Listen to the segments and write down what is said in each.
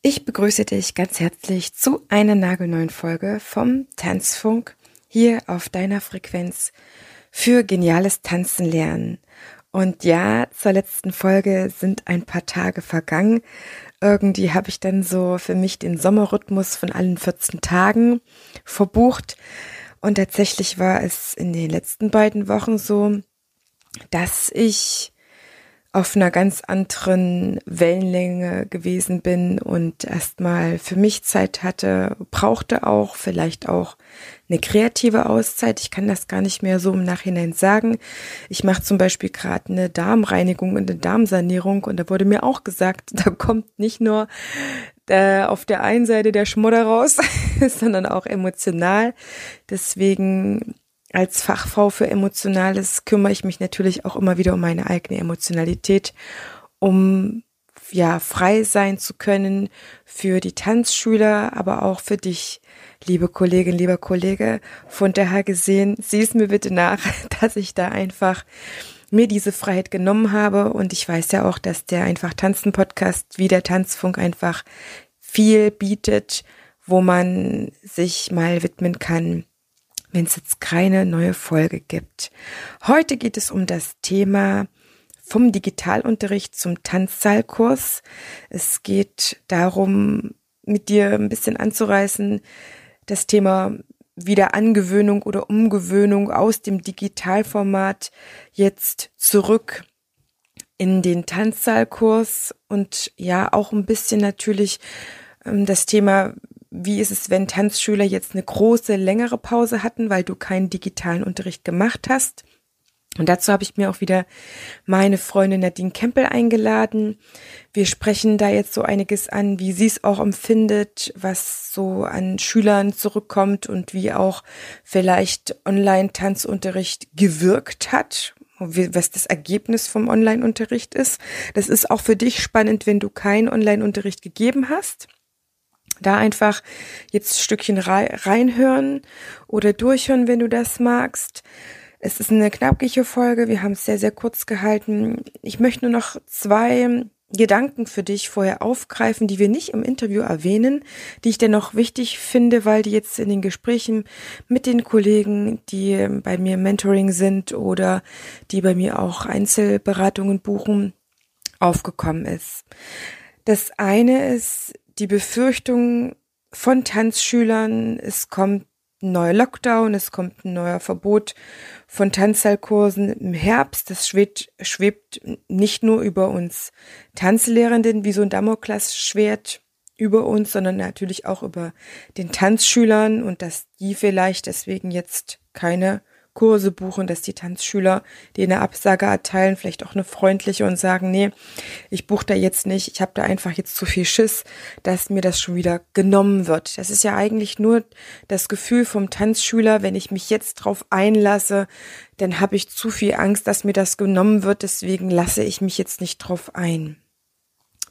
Ich begrüße dich ganz herzlich zu einer nagelneuen Folge vom Tanzfunk hier auf deiner Frequenz für geniales Tanzen lernen. Und ja, zur letzten Folge sind ein paar Tage vergangen. Irgendwie habe ich dann so für mich den Sommerrhythmus von allen 14 Tagen verbucht. Und tatsächlich war es in den letzten beiden Wochen so, dass ich auf einer ganz anderen Wellenlänge gewesen bin und erstmal für mich Zeit hatte, brauchte auch vielleicht auch eine kreative Auszeit. Ich kann das gar nicht mehr so im Nachhinein sagen. Ich mache zum Beispiel gerade eine Darmreinigung und eine Darmsanierung und da wurde mir auch gesagt, da kommt nicht nur äh, auf der einen Seite der Schmodder raus, sondern auch emotional. Deswegen als Fachfrau für Emotionales kümmere ich mich natürlich auch immer wieder um meine eigene Emotionalität, um ja frei sein zu können für die Tanzschüler, aber auch für dich, liebe Kollegin, lieber Kollege. Von daher gesehen, sieh es mir bitte nach, dass ich da einfach mir diese Freiheit genommen habe und ich weiß ja auch, dass der einfach Tanzen Podcast wie der Tanzfunk einfach viel bietet, wo man sich mal widmen kann wenn es jetzt keine neue Folge gibt. Heute geht es um das Thema vom Digitalunterricht zum Tanzsaalkurs. Es geht darum, mit dir ein bisschen anzureißen, das Thema Wiederangewöhnung oder Umgewöhnung aus dem Digitalformat jetzt zurück in den Tanzsaalkurs und ja auch ein bisschen natürlich ähm, das Thema, wie ist es, wenn Tanzschüler jetzt eine große, längere Pause hatten, weil du keinen digitalen Unterricht gemacht hast? Und dazu habe ich mir auch wieder meine Freundin Nadine Kempel eingeladen. Wir sprechen da jetzt so einiges an, wie sie es auch empfindet, was so an Schülern zurückkommt und wie auch vielleicht Online-Tanzunterricht gewirkt hat, was das Ergebnis vom Online-Unterricht ist. Das ist auch für dich spannend, wenn du keinen Online-Unterricht gegeben hast da einfach jetzt Stückchen reinhören oder durchhören, wenn du das magst. Es ist eine knackige Folge. Wir haben es sehr, sehr kurz gehalten. Ich möchte nur noch zwei Gedanken für dich vorher aufgreifen, die wir nicht im Interview erwähnen, die ich dennoch wichtig finde, weil die jetzt in den Gesprächen mit den Kollegen, die bei mir Mentoring sind oder die bei mir auch Einzelberatungen buchen, aufgekommen ist. Das eine ist die Befürchtung von Tanzschülern, es kommt ein neuer Lockdown, es kommt ein neuer Verbot von Tanzsaalkursen im Herbst. Das schwebt, schwebt nicht nur über uns Tanzlehrenden wie so ein Damoklesschwert über uns, sondern natürlich auch über den Tanzschülern und dass die vielleicht deswegen jetzt keine Kurse buchen, dass die Tanzschüler, die eine Absage erteilen, vielleicht auch eine freundliche und sagen, nee, ich buche da jetzt nicht, ich habe da einfach jetzt zu viel Schiss, dass mir das schon wieder genommen wird. Das ist ja eigentlich nur das Gefühl vom Tanzschüler, wenn ich mich jetzt drauf einlasse, dann habe ich zu viel Angst, dass mir das genommen wird, deswegen lasse ich mich jetzt nicht drauf ein.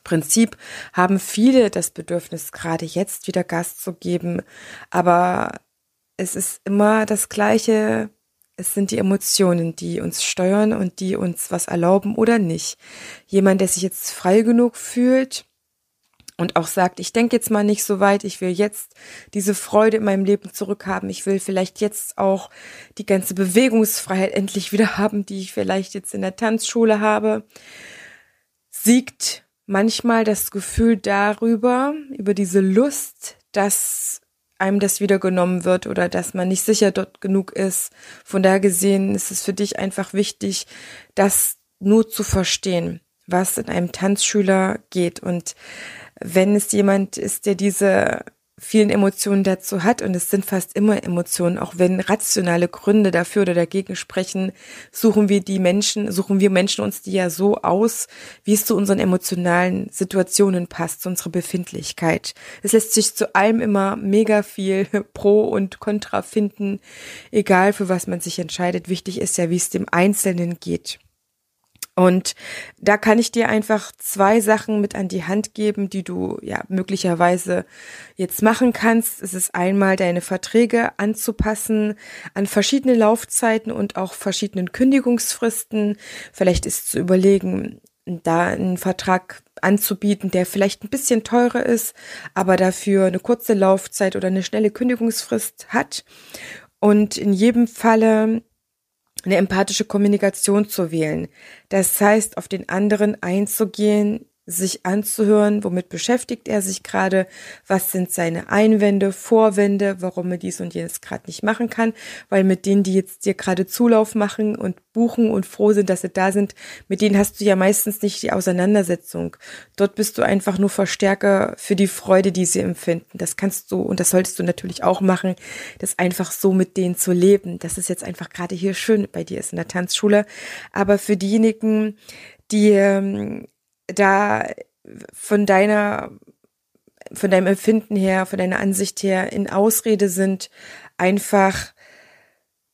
Prinzip haben viele das Bedürfnis, gerade jetzt wieder Gas zu geben, aber es ist immer das gleiche es sind die Emotionen, die uns steuern und die uns was erlauben oder nicht. Jemand, der sich jetzt frei genug fühlt und auch sagt, ich denke jetzt mal nicht so weit, ich will jetzt diese Freude in meinem Leben zurückhaben, ich will vielleicht jetzt auch die ganze Bewegungsfreiheit endlich wieder haben, die ich vielleicht jetzt in der Tanzschule habe, siegt manchmal das Gefühl darüber, über diese Lust, dass einem das wieder genommen wird oder dass man nicht sicher dort genug ist. Von daher gesehen ist es für dich einfach wichtig, das nur zu verstehen, was in einem Tanzschüler geht. Und wenn es jemand ist, der diese vielen Emotionen dazu hat und es sind fast immer Emotionen, auch wenn rationale Gründe dafür oder dagegen sprechen, suchen wir die Menschen, suchen wir Menschen uns die ja so aus, wie es zu unseren emotionalen Situationen passt, zu unserer Befindlichkeit. Es lässt sich zu allem immer mega viel Pro und Contra finden, egal für was man sich entscheidet. Wichtig ist ja, wie es dem Einzelnen geht. Und da kann ich dir einfach zwei Sachen mit an die Hand geben, die du ja möglicherweise jetzt machen kannst. Es ist einmal deine Verträge anzupassen an verschiedene Laufzeiten und auch verschiedenen Kündigungsfristen. Vielleicht ist zu überlegen, da einen Vertrag anzubieten, der vielleicht ein bisschen teurer ist, aber dafür eine kurze Laufzeit oder eine schnelle Kündigungsfrist hat und in jedem Falle eine empathische Kommunikation zu wählen. Das heißt, auf den anderen einzugehen, sich anzuhören, womit beschäftigt er sich gerade, was sind seine Einwände, Vorwände, warum er dies und jenes gerade nicht machen kann, weil mit denen, die jetzt dir gerade Zulauf machen und buchen und froh sind, dass sie da sind, mit denen hast du ja meistens nicht die Auseinandersetzung. Dort bist du einfach nur Verstärker für die Freude, die sie empfinden. Das kannst du und das solltest du natürlich auch machen, das einfach so mit denen zu leben. Das ist jetzt einfach gerade hier schön bei dir ist in der Tanzschule. Aber für diejenigen, die ähm, da von deiner, von deinem Empfinden her, von deiner Ansicht her in Ausrede sind, einfach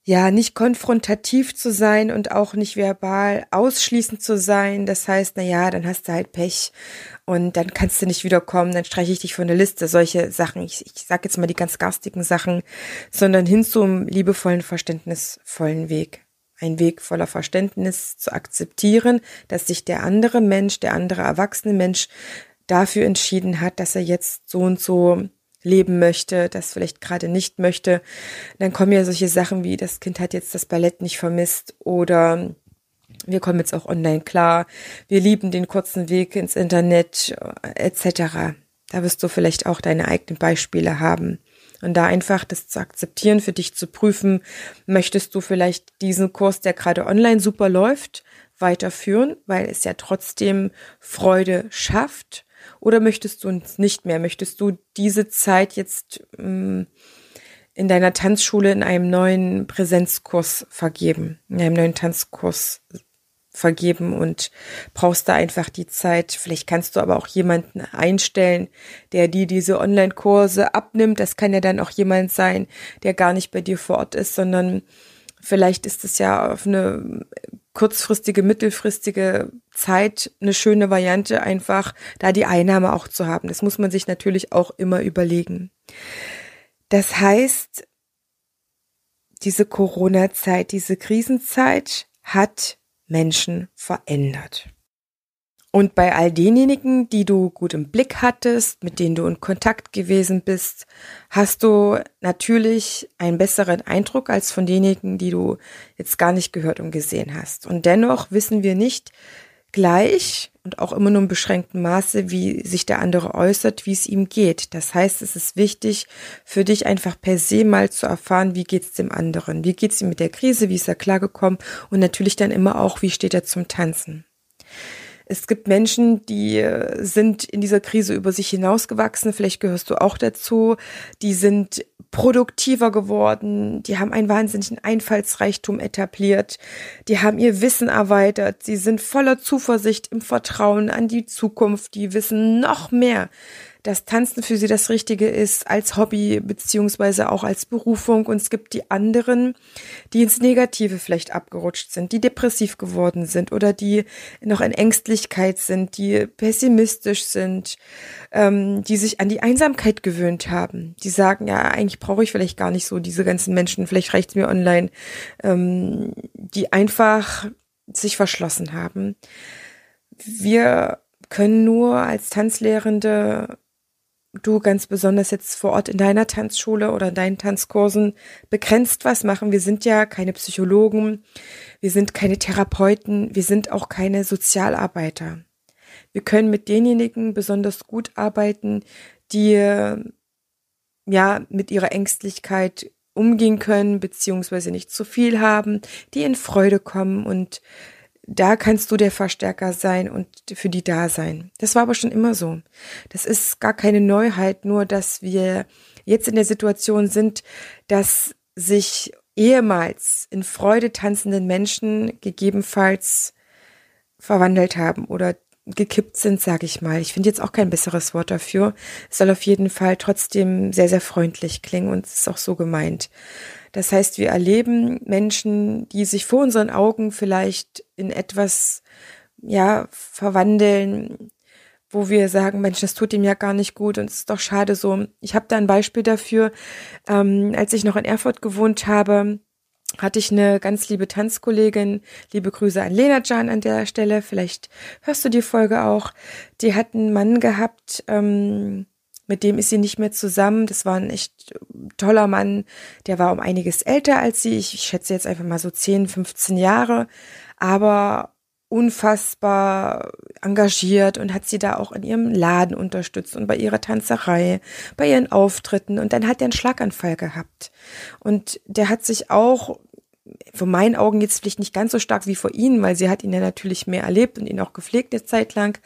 ja, nicht konfrontativ zu sein und auch nicht verbal ausschließend zu sein. Das heißt, na ja, dann hast du halt Pech und dann kannst du nicht wiederkommen, dann streiche ich dich von der Liste. Solche Sachen, ich, ich sag jetzt mal die ganz garstigen Sachen, sondern hin zum liebevollen, verständnisvollen Weg ein Weg voller Verständnis zu akzeptieren, dass sich der andere Mensch, der andere erwachsene Mensch dafür entschieden hat, dass er jetzt so und so leben möchte, das vielleicht gerade nicht möchte. Dann kommen ja solche Sachen wie, das Kind hat jetzt das Ballett nicht vermisst oder wir kommen jetzt auch online klar, wir lieben den kurzen Weg ins Internet etc. Da wirst du vielleicht auch deine eigenen Beispiele haben. Und da einfach das zu akzeptieren, für dich zu prüfen, möchtest du vielleicht diesen Kurs, der gerade online super läuft, weiterführen, weil es ja trotzdem Freude schafft? Oder möchtest du uns nicht mehr? Möchtest du diese Zeit jetzt ähm, in deiner Tanzschule in einem neuen Präsenzkurs vergeben, in einem neuen Tanzkurs vergeben und brauchst da einfach die Zeit. Vielleicht kannst du aber auch jemanden einstellen, der dir diese Online-Kurse abnimmt. Das kann ja dann auch jemand sein, der gar nicht bei dir vor Ort ist, sondern vielleicht ist es ja auf eine kurzfristige, mittelfristige Zeit eine schöne Variante, einfach da die Einnahme auch zu haben. Das muss man sich natürlich auch immer überlegen. Das heißt, diese Corona-Zeit, diese Krisenzeit hat Menschen verändert. Und bei all denjenigen, die du gut im Blick hattest, mit denen du in Kontakt gewesen bist, hast du natürlich einen besseren Eindruck als von denjenigen, die du jetzt gar nicht gehört und gesehen hast. Und dennoch wissen wir nicht, gleich und auch immer nur im beschränkten Maße, wie sich der andere äußert, wie es ihm geht. Das heißt, es ist wichtig für dich einfach per se mal zu erfahren, wie geht's dem anderen, wie geht's ihm mit der Krise, wie ist er klargekommen und natürlich dann immer auch, wie steht er zum Tanzen. Es gibt Menschen, die äh, sind in dieser Krise über sich hinausgewachsen, vielleicht gehörst du auch dazu, die sind produktiver geworden, die haben einen wahnsinnigen Einfallsreichtum etabliert, die haben ihr Wissen erweitert, sie sind voller Zuversicht im Vertrauen an die Zukunft, die wissen noch mehr dass Tanzen für sie das Richtige ist als Hobby beziehungsweise auch als Berufung. Und es gibt die anderen, die ins Negative vielleicht abgerutscht sind, die depressiv geworden sind oder die noch in Ängstlichkeit sind, die pessimistisch sind, ähm, die sich an die Einsamkeit gewöhnt haben. Die sagen, ja, eigentlich brauche ich vielleicht gar nicht so diese ganzen Menschen, vielleicht reicht es mir online, ähm, die einfach sich verschlossen haben. Wir können nur als Tanzlehrende du ganz besonders jetzt vor Ort in deiner Tanzschule oder in deinen Tanzkursen begrenzt was machen. Wir sind ja keine Psychologen, wir sind keine Therapeuten, wir sind auch keine Sozialarbeiter. Wir können mit denjenigen besonders gut arbeiten, die ja mit ihrer Ängstlichkeit umgehen können, beziehungsweise nicht zu viel haben, die in Freude kommen und da kannst du der Verstärker sein und für die da sein. Das war aber schon immer so. Das ist gar keine Neuheit, nur dass wir jetzt in der Situation sind, dass sich ehemals in Freude tanzenden Menschen gegebenenfalls verwandelt haben oder gekippt sind, sage ich mal. Ich finde jetzt auch kein besseres Wort dafür. Es soll auf jeden Fall trotzdem sehr, sehr freundlich klingen und es ist auch so gemeint. Das heißt, wir erleben Menschen, die sich vor unseren Augen vielleicht in etwas, ja, verwandeln, wo wir sagen, Mensch, das tut ihm ja gar nicht gut und es ist doch schade so. Ich habe da ein Beispiel dafür, ähm, als ich noch in Erfurt gewohnt habe, hatte ich eine ganz liebe Tanzkollegin, liebe Grüße an Lena Can an der Stelle, vielleicht hörst du die Folge auch, die hat einen Mann gehabt, ähm, mit dem ist sie nicht mehr zusammen. Das war ein echt toller Mann, der war um einiges älter als sie, ich schätze jetzt einfach mal so 10, 15 Jahre, aber unfassbar engagiert und hat sie da auch in ihrem Laden unterstützt und bei ihrer Tanzerei, bei ihren Auftritten. Und dann hat er einen Schlaganfall gehabt. Und der hat sich auch von meinen Augen jetzt vielleicht nicht ganz so stark wie vor Ihnen, weil sie hat ihn ja natürlich mehr erlebt und ihn auch gepflegt eine Zeit lang,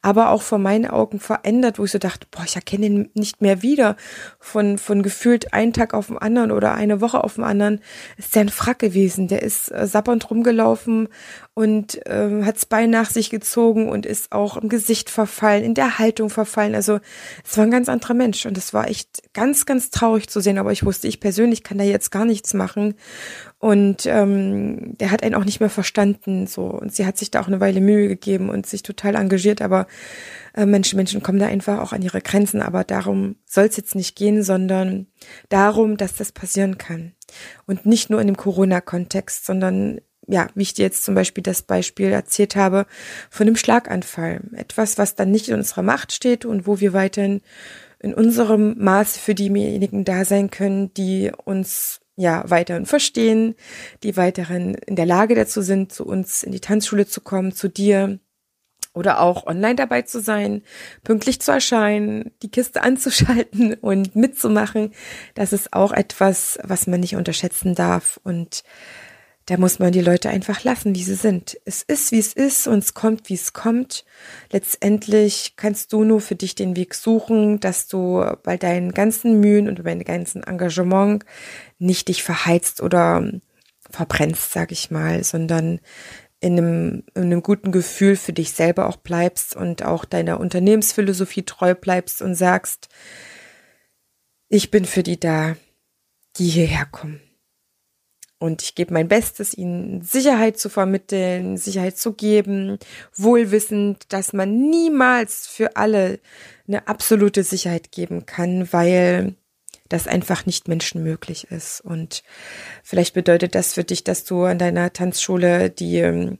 aber auch vor meinen Augen verändert, wo ich so dachte, boah, ich erkenne ihn nicht mehr wieder. Von, von gefühlt einen Tag auf den anderen oder eine Woche auf den anderen ist der ein Frack gewesen. Der ist äh, sappernd rumgelaufen und ähm, hat Bein nach sich gezogen und ist auch im Gesicht verfallen, in der Haltung verfallen. Also es war ein ganz anderer Mensch und es war echt ganz, ganz traurig zu sehen, aber ich wusste, ich persönlich kann da jetzt gar nichts machen. Und ähm, der hat einen auch nicht mehr verstanden. so Und sie hat sich da auch eine Weile Mühe gegeben und sich total engagiert, aber äh, Menschen, Menschen kommen da einfach auch an ihre Grenzen. Aber darum soll es jetzt nicht gehen, sondern darum, dass das passieren kann. Und nicht nur in dem Corona-Kontext, sondern ja, wie ich dir jetzt zum Beispiel das Beispiel erzählt habe, von dem Schlaganfall. Etwas, was dann nicht in unserer Macht steht und wo wir weiterhin in unserem Maße für diejenigen da sein können, die uns ja weiterhin verstehen, die weiterhin in der Lage dazu sind, zu uns in die Tanzschule zu kommen, zu dir oder auch online dabei zu sein, pünktlich zu erscheinen, die Kiste anzuschalten und mitzumachen. Das ist auch etwas, was man nicht unterschätzen darf und da muss man die Leute einfach lassen, wie sie sind. Es ist, wie es ist und es kommt, wie es kommt. Letztendlich kannst du nur für dich den Weg suchen, dass du bei deinen ganzen Mühen und bei deinem ganzen Engagement nicht dich verheizt oder verbrennst, sag ich mal, sondern in einem, in einem guten Gefühl für dich selber auch bleibst und auch deiner Unternehmensphilosophie treu bleibst und sagst, ich bin für die da, die hierher kommen. Und ich gebe mein Bestes, ihnen Sicherheit zu vermitteln, Sicherheit zu geben, wohlwissend, dass man niemals für alle eine absolute Sicherheit geben kann, weil das einfach nicht menschenmöglich ist. Und vielleicht bedeutet das für dich, dass du an deiner Tanzschule die ähm,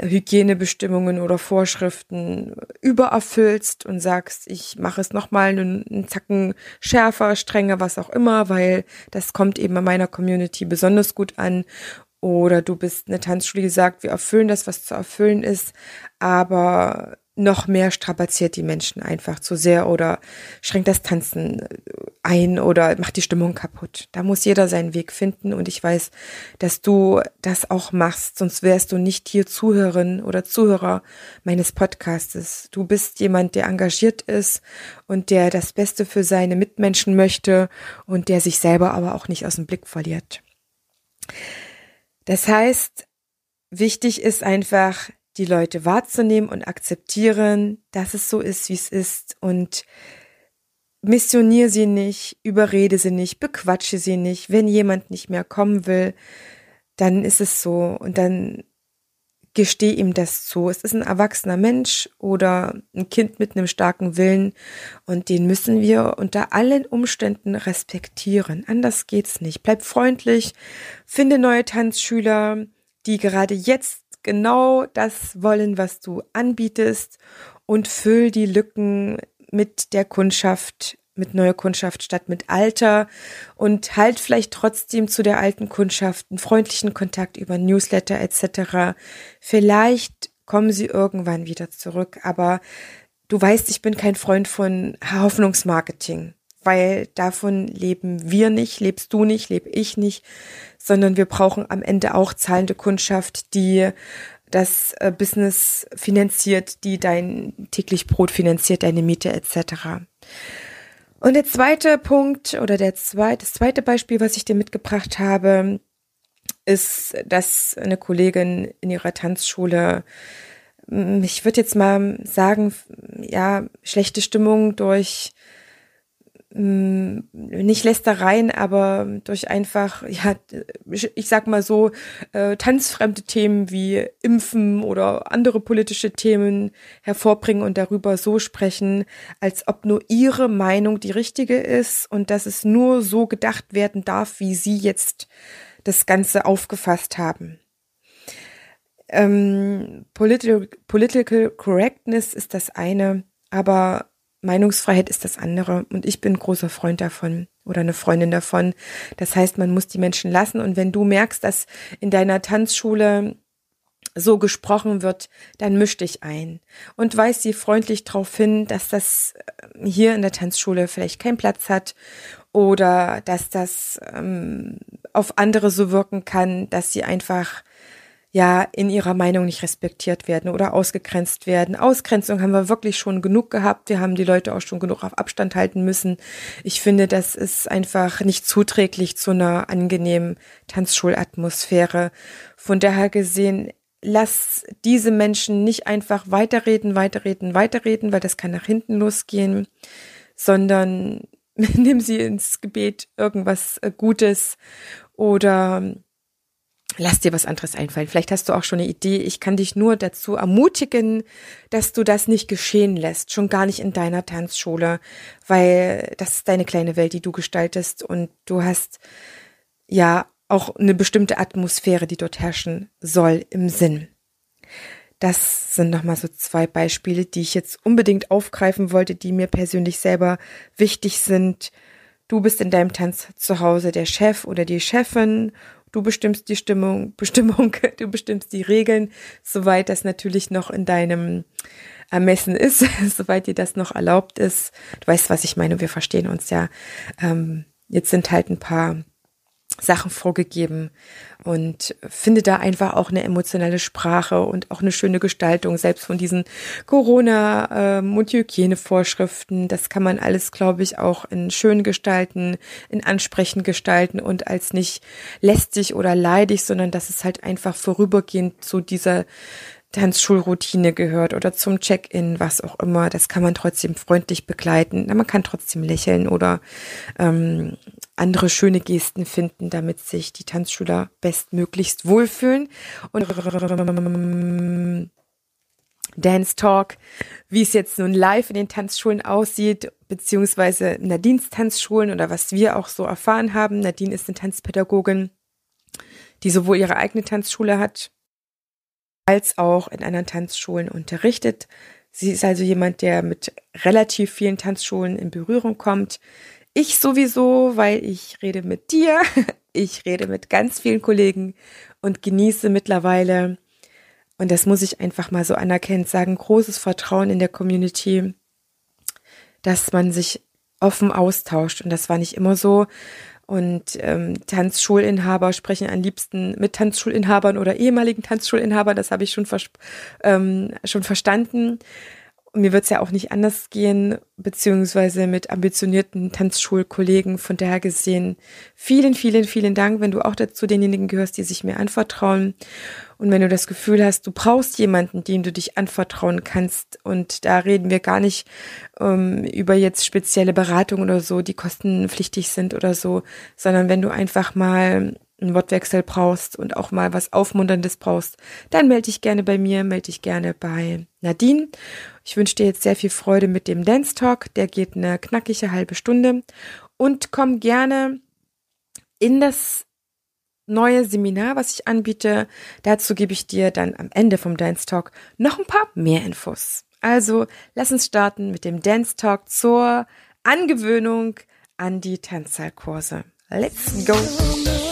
Hygienebestimmungen oder Vorschriften übererfüllst und sagst, ich mache es nochmal einen, einen Zacken schärfer, strenger, was auch immer, weil das kommt eben in meiner Community besonders gut an. Oder du bist eine Tanzschule, die sagt, wir erfüllen das, was zu erfüllen ist, aber noch mehr strapaziert die Menschen einfach zu sehr oder schränkt das Tanzen ein oder macht die Stimmung kaputt. Da muss jeder seinen Weg finden und ich weiß, dass du das auch machst, sonst wärst du nicht hier Zuhörerin oder Zuhörer meines Podcastes. Du bist jemand, der engagiert ist und der das Beste für seine Mitmenschen möchte und der sich selber aber auch nicht aus dem Blick verliert. Das heißt, wichtig ist einfach, die Leute wahrzunehmen und akzeptieren, dass es so ist, wie es ist und missionier sie nicht, überrede sie nicht, bequatsche sie nicht. Wenn jemand nicht mehr kommen will, dann ist es so und dann gesteh ihm das zu. Es ist ein erwachsener Mensch oder ein Kind mit einem starken Willen und den müssen wir unter allen Umständen respektieren. Anders geht's nicht. Bleib freundlich, finde neue Tanzschüler, die gerade jetzt genau das wollen, was du anbietest und füll die Lücken mit der Kundschaft, mit neuer Kundschaft statt mit alter und halt vielleicht trotzdem zu der alten Kundschaft einen freundlichen Kontakt über Newsletter etc. Vielleicht kommen sie irgendwann wieder zurück, aber du weißt, ich bin kein Freund von Hoffnungsmarketing weil davon leben wir nicht, lebst du nicht, lebe ich nicht, sondern wir brauchen am Ende auch zahlende Kundschaft, die das äh, Business finanziert, die dein täglich Brot finanziert, deine Miete etc. Und der zweite Punkt oder der zweite, das zweite Beispiel, was ich dir mitgebracht habe, ist, dass eine Kollegin in ihrer Tanzschule ich würde jetzt mal sagen, ja, schlechte Stimmung durch mm, nicht Lästereien, aber durch einfach, ja, ich sag mal so, äh, tanzfremde Themen wie Impfen oder andere politische Themen hervorbringen und darüber so sprechen, als ob nur ihre Meinung die richtige ist und dass es nur so gedacht werden darf, wie sie jetzt das Ganze aufgefasst haben. Ähm, political, political Correctness ist das eine, aber Meinungsfreiheit ist das andere und ich bin großer Freund davon oder eine Freundin davon. Das heißt, man muss die Menschen lassen und wenn du merkst, dass in deiner Tanzschule so gesprochen wird, dann misch dich ein und weis sie freundlich darauf hin, dass das äh, hier in der Tanzschule vielleicht keinen Platz hat oder dass das ähm, auf andere so wirken kann, dass sie einfach ja in ihrer Meinung nicht respektiert werden oder ausgegrenzt werden. Ausgrenzung haben wir wirklich schon genug gehabt. Wir haben die Leute auch schon genug auf Abstand halten müssen. Ich finde, das ist einfach nicht zuträglich zu einer angenehmen Tanzschulatmosphäre. Von daher gesehen, lass diese Menschen nicht einfach weiterreden, weiterreden, weiterreden, weil das kann nach hinten losgehen, sondern nimm sie ins Gebet irgendwas äh, Gutes oder lass dir was anderes einfallen. Vielleicht hast du auch schon eine Idee. Ich kann dich nur dazu ermutigen, dass du das nicht geschehen lässt, schon gar nicht in deiner Tanzschule, weil das ist deine kleine Welt, die du gestaltest und du hast ja auch eine bestimmte Atmosphäre, die dort herrschen soll im Sinn. Das sind nochmal so zwei Beispiele, die ich jetzt unbedingt aufgreifen wollte, die mir persönlich selber wichtig sind. Du bist in deinem Tanz zu Hause der Chef oder die Chefin Du bestimmst die Stimmung, Bestimmung, du bestimmst die Regeln, soweit das natürlich noch in deinem Ermessen ist, soweit dir das noch erlaubt ist. Du weißt, was ich meine, wir verstehen uns ja. Ähm, jetzt sind halt ein paar Sachen vorgegeben und finde da einfach auch eine emotionale Sprache und auch eine schöne Gestaltung, selbst von diesen Corona- ähm, und Hygienevorschriften. Das kann man alles, glaube ich, auch in schön gestalten, in ansprechend gestalten und als nicht lästig oder leidig, sondern dass es halt einfach vorübergehend zu dieser Tanzschulroutine gehört oder zum Check-in, was auch immer. Das kann man trotzdem freundlich begleiten. Man kann trotzdem lächeln oder ähm, andere schöne Gesten finden, damit sich die Tanzschüler bestmöglichst wohlfühlen. Und Dance Talk, wie es jetzt nun live in den Tanzschulen aussieht, beziehungsweise in Nadines Tanzschulen oder was wir auch so erfahren haben. Nadine ist eine Tanzpädagogin, die sowohl ihre eigene Tanzschule hat, als auch in anderen Tanzschulen unterrichtet. Sie ist also jemand, der mit relativ vielen Tanzschulen in Berührung kommt, ich sowieso, weil ich rede mit dir, ich rede mit ganz vielen Kollegen und genieße mittlerweile, und das muss ich einfach mal so anerkennen, sagen, großes Vertrauen in der Community, dass man sich offen austauscht. Und das war nicht immer so. Und ähm, Tanzschulinhaber sprechen am liebsten mit Tanzschulinhabern oder ehemaligen Tanzschulinhabern. Das habe ich schon, ähm, schon verstanden mir wird es ja auch nicht anders gehen, beziehungsweise mit ambitionierten Tanzschulkollegen. Von daher gesehen, vielen, vielen, vielen Dank, wenn du auch dazu denjenigen gehörst, die sich mir anvertrauen. Und wenn du das Gefühl hast, du brauchst jemanden, dem du dich anvertrauen kannst. Und da reden wir gar nicht ähm, über jetzt spezielle Beratungen oder so, die kostenpflichtig sind oder so, sondern wenn du einfach mal einen Wortwechsel brauchst und auch mal was Aufmunterndes brauchst, dann melde dich gerne bei mir, melde dich gerne bei Nadine. Ich wünsche dir jetzt sehr viel Freude mit dem Dance Talk. Der geht eine knackige halbe Stunde. Und komm gerne in das neue Seminar, was ich anbiete. Dazu gebe ich dir dann am Ende vom Dance Talk noch ein paar mehr Infos. Also lass uns starten mit dem Dance Talk zur Angewöhnung an die Tanzsaalkurse. Let's go!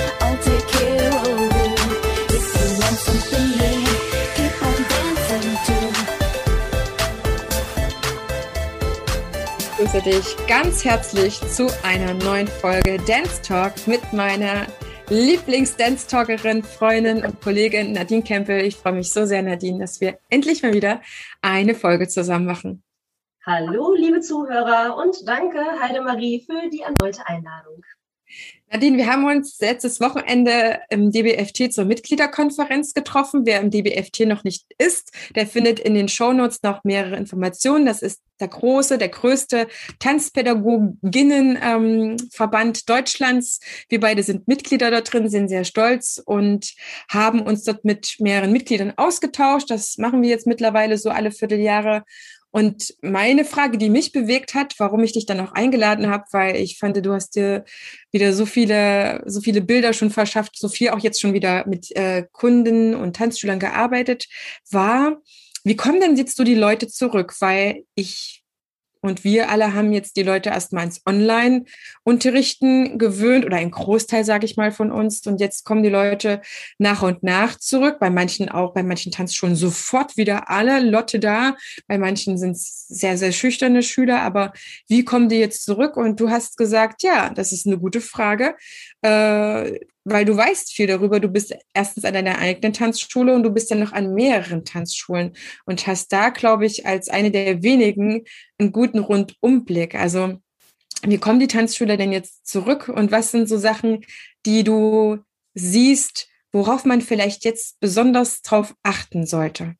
Begrüße dich ganz herzlich zu einer neuen Folge Dance Talk mit meiner Lieblings-Dance-Talkerin, Freundin und Kollegin Nadine Kempel. Ich freue mich so sehr, Nadine, dass wir endlich mal wieder eine Folge zusammen machen. Hallo, liebe Zuhörer und danke, Heidemarie, für die erneute Einladung. Nadine, wir haben uns letztes Wochenende im DBFT zur Mitgliederkonferenz getroffen. Wer im DBFT noch nicht ist, der findet in den Shownotes noch mehrere Informationen. Das ist der große, der größte Tanzpädagoginnenverband Deutschlands. Wir beide sind Mitglieder da drin, sind sehr stolz und haben uns dort mit mehreren Mitgliedern ausgetauscht. Das machen wir jetzt mittlerweile so alle Vierteljahre. Und meine Frage, die mich bewegt hat, warum ich dich dann auch eingeladen habe, weil ich fand, du hast dir wieder so viele, so viele Bilder schon verschafft, so viel auch jetzt schon wieder mit äh, Kunden und Tanzschülern gearbeitet, war, wie kommen denn jetzt so die Leute zurück? Weil ich und wir alle haben jetzt die Leute erstmal ins Online-Unterrichten gewöhnt oder ein Großteil, sage ich mal, von uns. Und jetzt kommen die Leute nach und nach zurück. Bei manchen auch, bei manchen Tanzschulen sofort wieder alle Lotte da. Bei manchen sind es sehr, sehr schüchterne Schüler. Aber wie kommen die jetzt zurück? Und du hast gesagt, ja, das ist eine gute Frage. Äh, weil du weißt viel darüber. Du bist erstens an deiner eigenen Tanzschule und du bist ja noch an mehreren Tanzschulen und hast da, glaube ich, als eine der wenigen einen guten Rundumblick. Also, wie kommen die Tanzschüler denn jetzt zurück und was sind so Sachen, die du siehst, worauf man vielleicht jetzt besonders drauf achten sollte?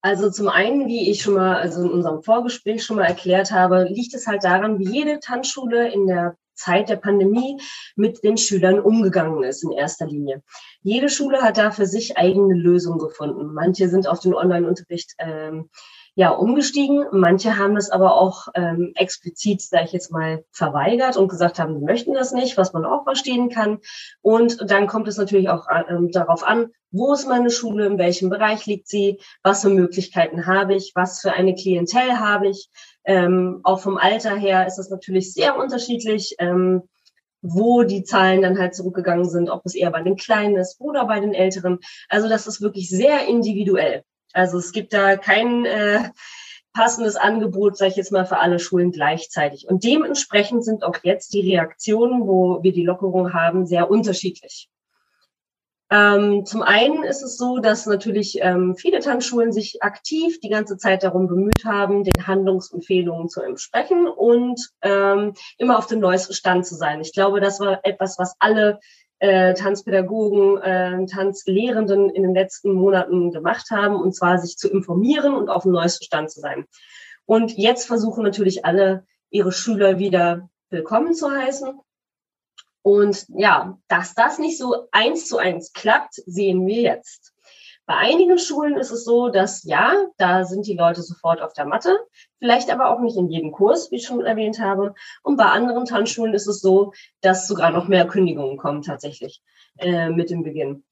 Also zum einen, wie ich schon mal, also in unserem Vorgespräch schon mal erklärt habe, liegt es halt daran, wie jede Tanzschule in der Zeit der Pandemie mit den Schülern umgegangen ist in erster Linie. Jede Schule hat da für sich eigene Lösungen gefunden. Manche sind auf den Online-Unterricht ähm, ja umgestiegen, manche haben es aber auch ähm, explizit, sage ich jetzt mal, verweigert und gesagt haben, sie möchten das nicht, was man auch verstehen kann. Und dann kommt es natürlich auch ähm, darauf an, wo ist meine Schule, in welchem Bereich liegt sie, was für Möglichkeiten habe ich, was für eine Klientel habe ich, ähm, auch vom Alter her ist es natürlich sehr unterschiedlich, ähm, wo die Zahlen dann halt zurückgegangen sind, ob es eher bei den Kleinen ist oder bei den Älteren. Also das ist wirklich sehr individuell. Also es gibt da kein äh, passendes Angebot, sage ich jetzt mal, für alle Schulen gleichzeitig. Und dementsprechend sind auch jetzt die Reaktionen, wo wir die Lockerung haben, sehr unterschiedlich. Ähm, zum einen ist es so, dass natürlich ähm, viele Tanzschulen sich aktiv die ganze Zeit darum bemüht haben, den Handlungsempfehlungen zu entsprechen und ähm, immer auf dem neuesten Stand zu sein. Ich glaube, das war etwas, was alle äh, Tanzpädagogen, äh, Tanzlehrenden in den letzten Monaten gemacht haben, und zwar sich zu informieren und auf dem neuesten Stand zu sein. Und jetzt versuchen natürlich alle, ihre Schüler wieder willkommen zu heißen und ja, dass das nicht so eins zu eins klappt, sehen wir jetzt. Bei einigen Schulen ist es so, dass ja, da sind die Leute sofort auf der Matte, vielleicht aber auch nicht in jedem Kurs, wie ich schon erwähnt habe. Und bei anderen Tanzschulen ist es so, dass sogar noch mehr Kündigungen kommen tatsächlich äh, mit dem Beginn.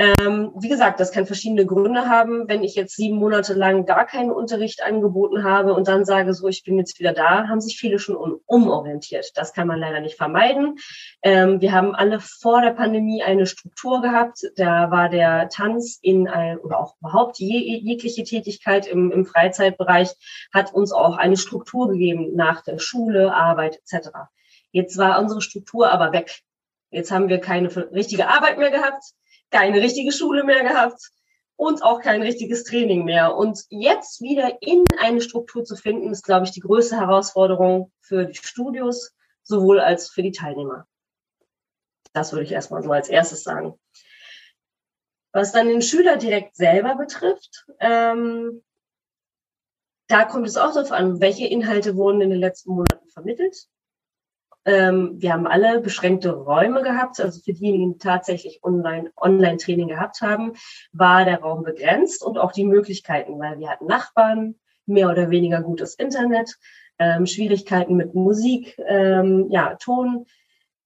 Ähm, wie gesagt, das kann verschiedene Gründe haben. Wenn ich jetzt sieben Monate lang gar keinen Unterricht angeboten habe und dann sage, so, ich bin jetzt wieder da, haben sich viele schon um, umorientiert. Das kann man leider nicht vermeiden. Ähm, wir haben alle vor der Pandemie eine Struktur gehabt. Da war der Tanz in ein, oder auch überhaupt je, jegliche Tätigkeit im, im Freizeitbereich hat uns auch eine Struktur gegeben nach der Schule, Arbeit etc. Jetzt war unsere Struktur aber weg. Jetzt haben wir keine richtige Arbeit mehr gehabt keine richtige Schule mehr gehabt und auch kein richtiges Training mehr. Und jetzt wieder in eine Struktur zu finden, ist, glaube ich, die größte Herausforderung für die Studios, sowohl als für die Teilnehmer. Das würde ich erstmal so als erstes sagen. Was dann den Schüler direkt selber betrifft, ähm, da kommt es auch darauf an, welche Inhalte wurden in den letzten Monaten vermittelt. Ähm, wir haben alle beschränkte Räume gehabt. Also für diejenigen, die tatsächlich Online, Online-Training gehabt haben, war der Raum begrenzt und auch die Möglichkeiten, weil wir hatten Nachbarn, mehr oder weniger gutes Internet, ähm, Schwierigkeiten mit Musik, ähm, ja, Ton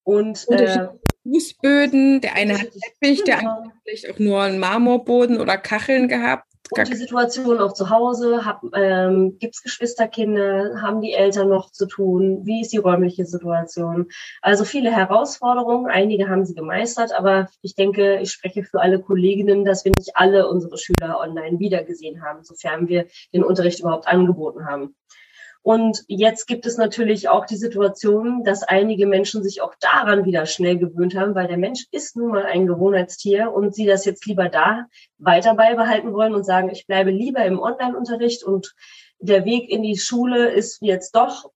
und äh, Fußböden. Der eine hat Teppich, der andere hat vielleicht auch nur einen Marmorboden oder Kacheln gehabt. Und die Situation auch zu Hause, hab, ähm, gibt es Geschwisterkinder, haben die Eltern noch zu tun, wie ist die räumliche Situation? Also viele Herausforderungen, einige haben sie gemeistert, aber ich denke, ich spreche für alle Kolleginnen, dass wir nicht alle unsere Schüler online wiedergesehen haben, sofern wir den Unterricht überhaupt angeboten haben. Und jetzt gibt es natürlich auch die Situation, dass einige Menschen sich auch daran wieder schnell gewöhnt haben, weil der Mensch ist nun mal ein Gewohnheitstier und sie das jetzt lieber da weiter beibehalten wollen und sagen, ich bleibe lieber im Online-Unterricht und der Weg in die Schule ist jetzt doch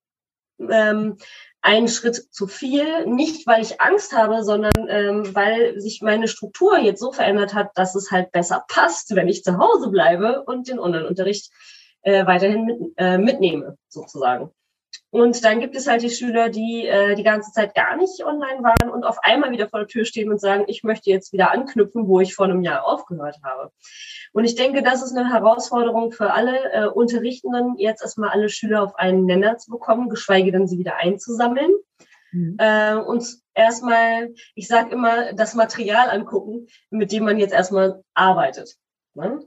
ähm, ein Schritt zu viel. Nicht, weil ich Angst habe, sondern ähm, weil sich meine Struktur jetzt so verändert hat, dass es halt besser passt, wenn ich zu Hause bleibe und den Online-Unterricht äh, weiterhin mit, äh, mitnehme, sozusagen. Und dann gibt es halt die Schüler, die äh, die ganze Zeit gar nicht online waren und auf einmal wieder vor der Tür stehen und sagen, ich möchte jetzt wieder anknüpfen, wo ich vor einem Jahr aufgehört habe. Und ich denke, das ist eine Herausforderung für alle äh, Unterrichtenden, jetzt erstmal alle Schüler auf einen Nenner zu bekommen, geschweige denn sie wieder einzusammeln. Mhm. Äh, und erstmal, ich sage immer, das Material angucken, mit dem man jetzt erstmal arbeitet. Ne?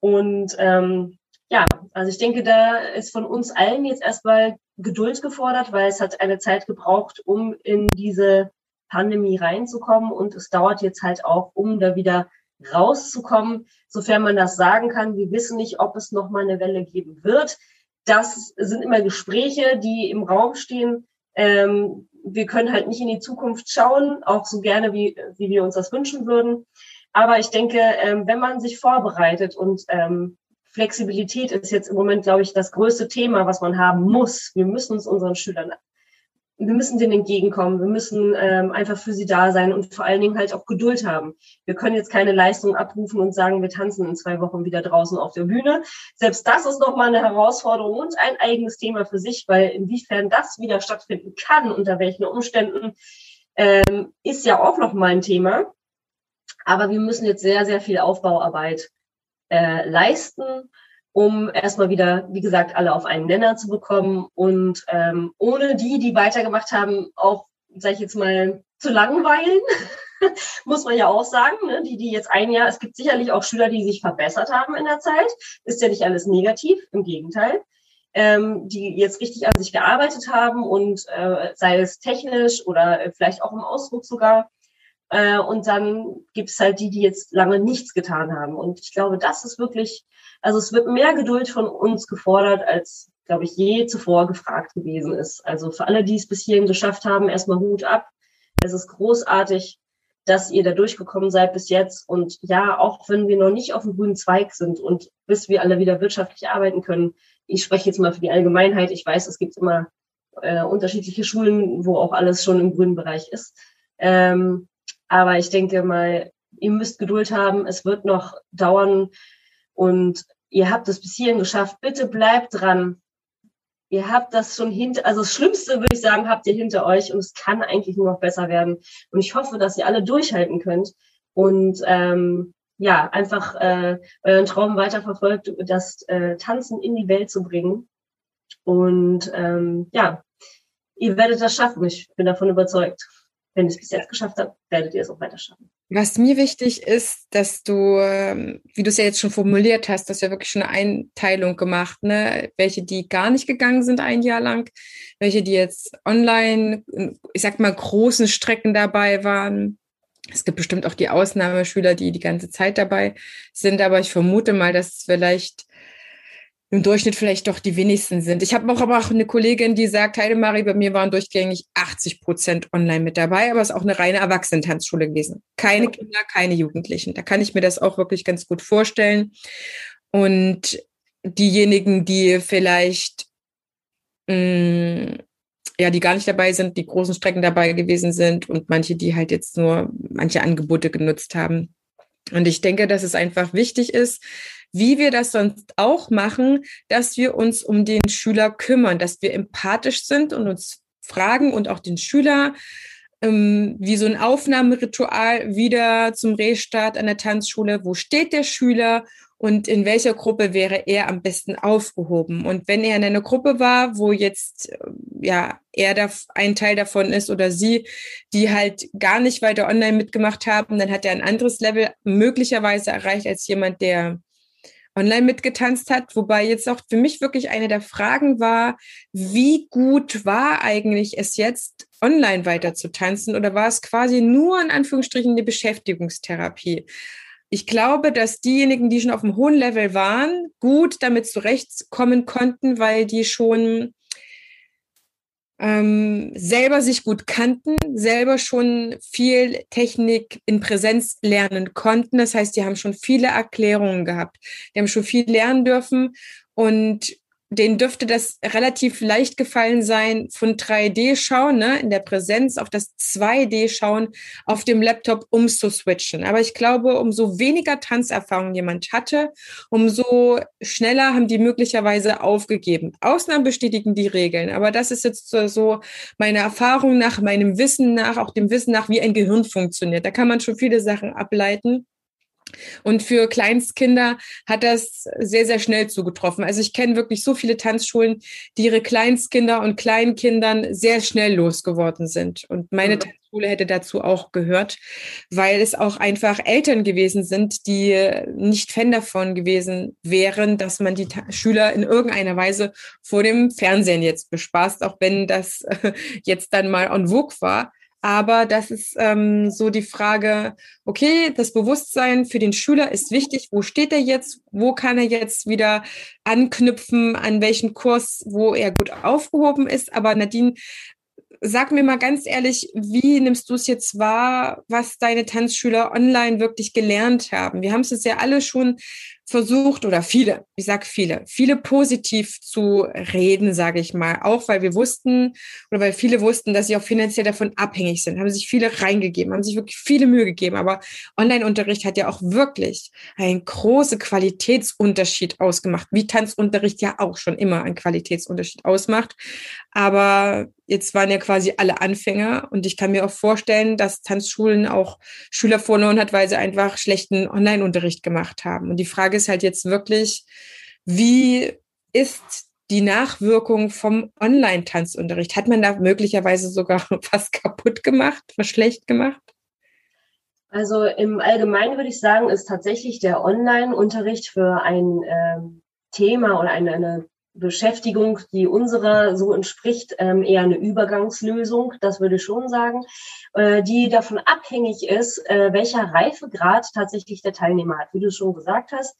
Und ähm, ja, also ich denke, da ist von uns allen jetzt erstmal Geduld gefordert, weil es hat eine Zeit gebraucht, um in diese Pandemie reinzukommen und es dauert jetzt halt auch, um da wieder rauszukommen, sofern man das sagen kann. Wir wissen nicht, ob es noch mal eine Welle geben wird. Das sind immer Gespräche, die im Raum stehen. Ähm, wir können halt nicht in die Zukunft schauen, auch so gerne, wie, wie wir uns das wünschen würden. Aber ich denke, ähm, wenn man sich vorbereitet und ähm, Flexibilität ist jetzt im Moment, glaube ich, das größte Thema, was man haben muss. Wir müssen uns unseren Schülern, wir müssen denen entgegenkommen. Wir müssen ähm, einfach für sie da sein und vor allen Dingen halt auch Geduld haben. Wir können jetzt keine Leistung abrufen und sagen, wir tanzen in zwei Wochen wieder draußen auf der Bühne. Selbst das ist nochmal eine Herausforderung und ein eigenes Thema für sich, weil inwiefern das wieder stattfinden kann, unter welchen Umständen, ähm, ist ja auch nochmal ein Thema. Aber wir müssen jetzt sehr, sehr viel Aufbauarbeit äh, leisten, um erstmal wieder, wie gesagt, alle auf einen Nenner zu bekommen und ähm, ohne die, die weitergemacht haben, auch, sage ich jetzt mal, zu langweilen, muss man ja auch sagen, ne? die, die jetzt ein Jahr, es gibt sicherlich auch Schüler, die sich verbessert haben in der Zeit, ist ja nicht alles negativ, im Gegenteil. Ähm, die jetzt richtig an sich gearbeitet haben und äh, sei es technisch oder vielleicht auch im Ausdruck sogar äh, und dann gibt's halt die, die jetzt lange nichts getan haben. Und ich glaube, das ist wirklich, also es wird mehr Geduld von uns gefordert, als, glaube ich, je zuvor gefragt gewesen ist. Also für alle, die es bis hierhin geschafft haben, erstmal Hut ab. Es ist großartig, dass ihr da durchgekommen seid bis jetzt. Und ja, auch wenn wir noch nicht auf dem grünen Zweig sind und bis wir alle wieder wirtschaftlich arbeiten können, ich spreche jetzt mal für die Allgemeinheit. Ich weiß, es gibt immer äh, unterschiedliche Schulen, wo auch alles schon im grünen Bereich ist. Ähm, aber ich denke mal, ihr müsst Geduld haben. Es wird noch dauern und ihr habt es bis hierhin geschafft. Bitte bleibt dran. Ihr habt das schon hinter, also das Schlimmste würde ich sagen, habt ihr hinter euch und es kann eigentlich nur noch besser werden. Und ich hoffe, dass ihr alle durchhalten könnt und ähm, ja, einfach äh, euren Traum weiterverfolgt, das äh, Tanzen in die Welt zu bringen. Und ähm, ja, ihr werdet das schaffen. Ich bin davon überzeugt wenn ihr es bis jetzt geschafft habt, werdet ihr es auch weiter schaffen. Was mir wichtig ist, dass du, ähm, wie du es ja jetzt schon formuliert hast, dass ja wirklich schon eine Einteilung gemacht, ne? Welche, die gar nicht gegangen sind ein Jahr lang, welche, die jetzt online, ich sag mal, großen Strecken dabei waren. Es gibt bestimmt auch die Ausnahmeschüler, die die ganze Zeit dabei sind, aber ich vermute mal, dass vielleicht im Durchschnitt vielleicht doch die wenigsten sind. Ich habe auch aber auch eine Kollegin, die sagt, Heidemarie, bei mir waren durchgängig 80 Prozent online mit dabei, aber es ist auch eine reine Erwachsenentanzschule gewesen. Keine Kinder, keine Jugendlichen. Da kann ich mir das auch wirklich ganz gut vorstellen. Und diejenigen, die vielleicht mh, mm, ja, die gar nicht dabei sind, die großen Strecken dabei gewesen sind und manche, die halt jetzt nur manche Angebote genutzt haben. Und ich denke, dass es einfach wichtig ist, wie wir das sonst auch machen, dass wir uns um den Schüler kümmern, dass wir empathisch sind und uns fragen und auch den Schüler ähm, wie so ein Aufnahmeritual wieder zum Restart an der Tanzschule. Wo steht der Schüler und in welcher Gruppe wäre er am besten aufgehoben? Und wenn er in einer Gruppe war, wo jetzt äh, ja er da ein Teil davon ist oder sie, die halt gar nicht weiter online mitgemacht haben, dann hat er ein anderes Level möglicherweise erreicht als jemand, der online mitgetanzt hat. Wobei jetzt auch für mich wirklich eine der Fragen war, wie gut war eigentlich es jetzt, online weiter zu tanzen oder war es quasi nur in Anführungsstrichen eine Beschäftigungstherapie? ich glaube, dass diejenigen, die schon auf einem hohen Level waren, gut damit zurechtkommen konnten, weil die schon ähm, selber sich gut kannten, selber schon viel Technik in Präsenz lernen konnten. Das heißt, die haben schon viele Erklärungen gehabt. Die haben schon viel lernen dürfen und denen dürfte das relativ leicht gefallen sein, von 3D-Schauen ne, in der Präsenz auf das 2D-Schauen auf dem Laptop umzuswitchen. Aber ich glaube, umso weniger Tanzerfahrung jemand hatte, umso schneller haben die möglicherweise aufgegeben. Ausnahmen bestätigen die Regeln. Aber das ist jetzt so meine Erfahrung nach, meinem Wissen nach, auch dem Wissen nach, wie ein Gehirn funktioniert. Da kann man schon viele Sachen ableiten. Und für Kleinstkinder hat das sehr, sehr schnell zugetroffen. Also ich kenne wirklich so viele Tanzschulen, die ihre Kleinstkinder und Kleinkindern sehr schnell losgeworden sind. Und meine mhm. Tanzschule hätte dazu auch gehört, weil es auch einfach Eltern gewesen sind, die nicht Fan davon gewesen wären, dass man die Schüler in irgendeiner Weise vor dem Fernsehen jetzt bespaßt, auch wenn das jetzt dann mal en vogue war. Aber das ist ähm, so die Frage, okay, das Bewusstsein für den Schüler ist wichtig. Wo steht er jetzt? Wo kann er jetzt wieder anknüpfen? An welchem Kurs, wo er gut aufgehoben ist? Aber Nadine, sag mir mal ganz ehrlich, wie nimmst du es jetzt wahr, was deine Tanzschüler online wirklich gelernt haben? Wir haben es ja alle schon versucht oder viele, ich sage viele, viele positiv zu reden, sage ich mal, auch weil wir wussten oder weil viele wussten, dass sie auch finanziell davon abhängig sind, haben sich viele reingegeben, haben sich wirklich viele Mühe gegeben, aber Online-Unterricht hat ja auch wirklich einen großen Qualitätsunterschied ausgemacht, wie Tanzunterricht ja auch schon immer einen Qualitätsunterschied ausmacht, aber jetzt waren ja quasi alle Anfänger und ich kann mir auch vorstellen, dass Tanzschulen auch Schüler verloren hat, weil sie einfach schlechten Online-Unterricht gemacht haben. Und die Frage Frage ist halt jetzt wirklich, wie ist die Nachwirkung vom Online-Tanzunterricht? Hat man da möglicherweise sogar was kaputt gemacht, was schlecht gemacht? Also im Allgemeinen würde ich sagen, ist tatsächlich der Online-Unterricht für ein ähm, Thema oder eine, eine Beschäftigung, die unserer so entspricht, ähm, eher eine Übergangslösung, das würde ich schon sagen, äh, die davon abhängig ist, äh, welcher Reifegrad tatsächlich der Teilnehmer hat. Wie du schon gesagt hast,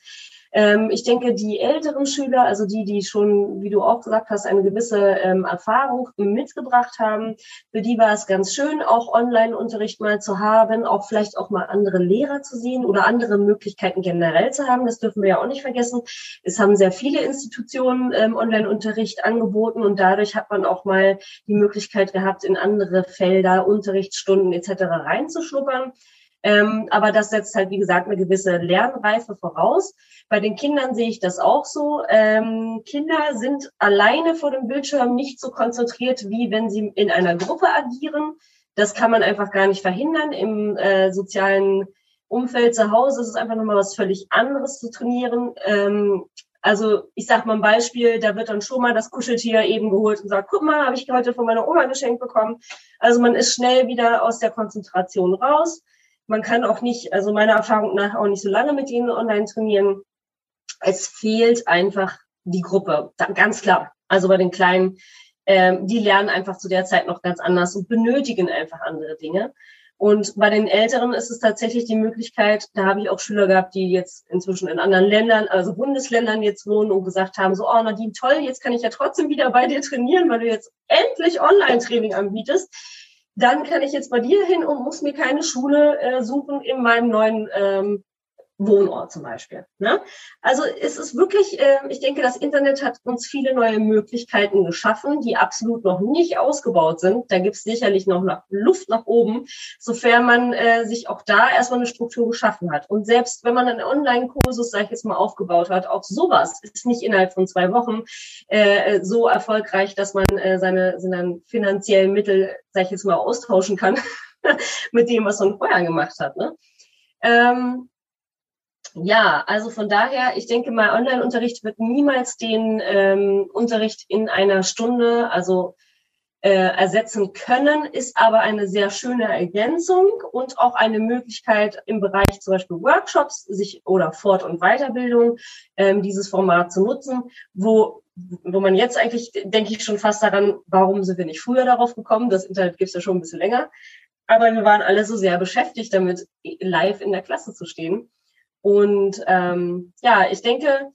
ähm, ich denke, die älteren Schüler, also die, die schon, wie du auch gesagt hast, eine gewisse ähm, Erfahrung mitgebracht haben, für die war es ganz schön, auch Online-Unterricht mal zu haben, auch vielleicht auch mal andere Lehrer zu sehen oder andere Möglichkeiten generell zu haben. Das dürfen wir ja auch nicht vergessen. Es haben sehr viele Institutionen ähm, Online-Unterricht angeboten und dadurch hat man auch mal die Möglichkeit gehabt, in andere Felder, Unterrichtsstunden etc. reinzuschnuppern. Ähm, aber das setzt halt, wie gesagt, eine gewisse Lernreife voraus. Bei den Kindern sehe ich das auch so. Ähm, Kinder sind alleine vor dem Bildschirm nicht so konzentriert, wie wenn sie in einer Gruppe agieren. Das kann man einfach gar nicht verhindern. Im äh, sozialen Umfeld zu Hause ist es einfach nochmal was völlig anderes zu trainieren. Ähm, also ich sag mal ein Beispiel, da wird dann schon mal das Kuscheltier eben geholt und sagt, guck mal, habe ich heute von meiner Oma geschenkt bekommen. Also man ist schnell wieder aus der Konzentration raus. Man kann auch nicht, also meiner Erfahrung nach, auch nicht so lange mit ihnen online trainieren. Es fehlt einfach die Gruppe, ganz klar. Also bei den Kleinen, ähm, die lernen einfach zu der Zeit noch ganz anders und benötigen einfach andere Dinge. Und bei den Älteren ist es tatsächlich die Möglichkeit, da habe ich auch Schüler gehabt, die jetzt inzwischen in anderen Ländern, also Bundesländern jetzt wohnen und gesagt haben, so, oh Nadine, toll, jetzt kann ich ja trotzdem wieder bei dir trainieren, weil du jetzt endlich Online-Training anbietest dann kann ich jetzt bei dir hin und muss mir keine Schule äh, suchen in meinem neuen ähm, Wohnort zum Beispiel. Ne? Also es ist wirklich, äh, ich denke, das Internet hat uns viele neue Möglichkeiten geschaffen, die absolut noch nicht ausgebaut sind. Da gibt es sicherlich noch Luft nach oben, sofern man äh, sich auch da erstmal eine Struktur geschaffen hat. Und selbst wenn man einen Online-Kursus, sag ich jetzt mal, aufgebaut hat, auch sowas ist nicht innerhalb von zwei Wochen äh, so erfolgreich, dass man äh, seine, seine finanziellen Mittel, sag ich jetzt mal, austauschen kann mit dem, was man vorher gemacht hat. Ne? Ähm, ja, also von daher, ich denke mal, Online-Unterricht wird niemals den ähm, Unterricht in einer Stunde, also äh, ersetzen können, ist aber eine sehr schöne Ergänzung und auch eine Möglichkeit im Bereich zum Beispiel Workshops sich oder Fort- und Weiterbildung ähm, dieses Format zu nutzen, wo wo man jetzt eigentlich, denke ich schon fast daran, warum sind wir nicht früher darauf gekommen? Das Internet gibt es ja schon ein bisschen länger. Aber wir waren alle so sehr beschäftigt damit, live in der Klasse zu stehen Und ähm, ja, ich denke,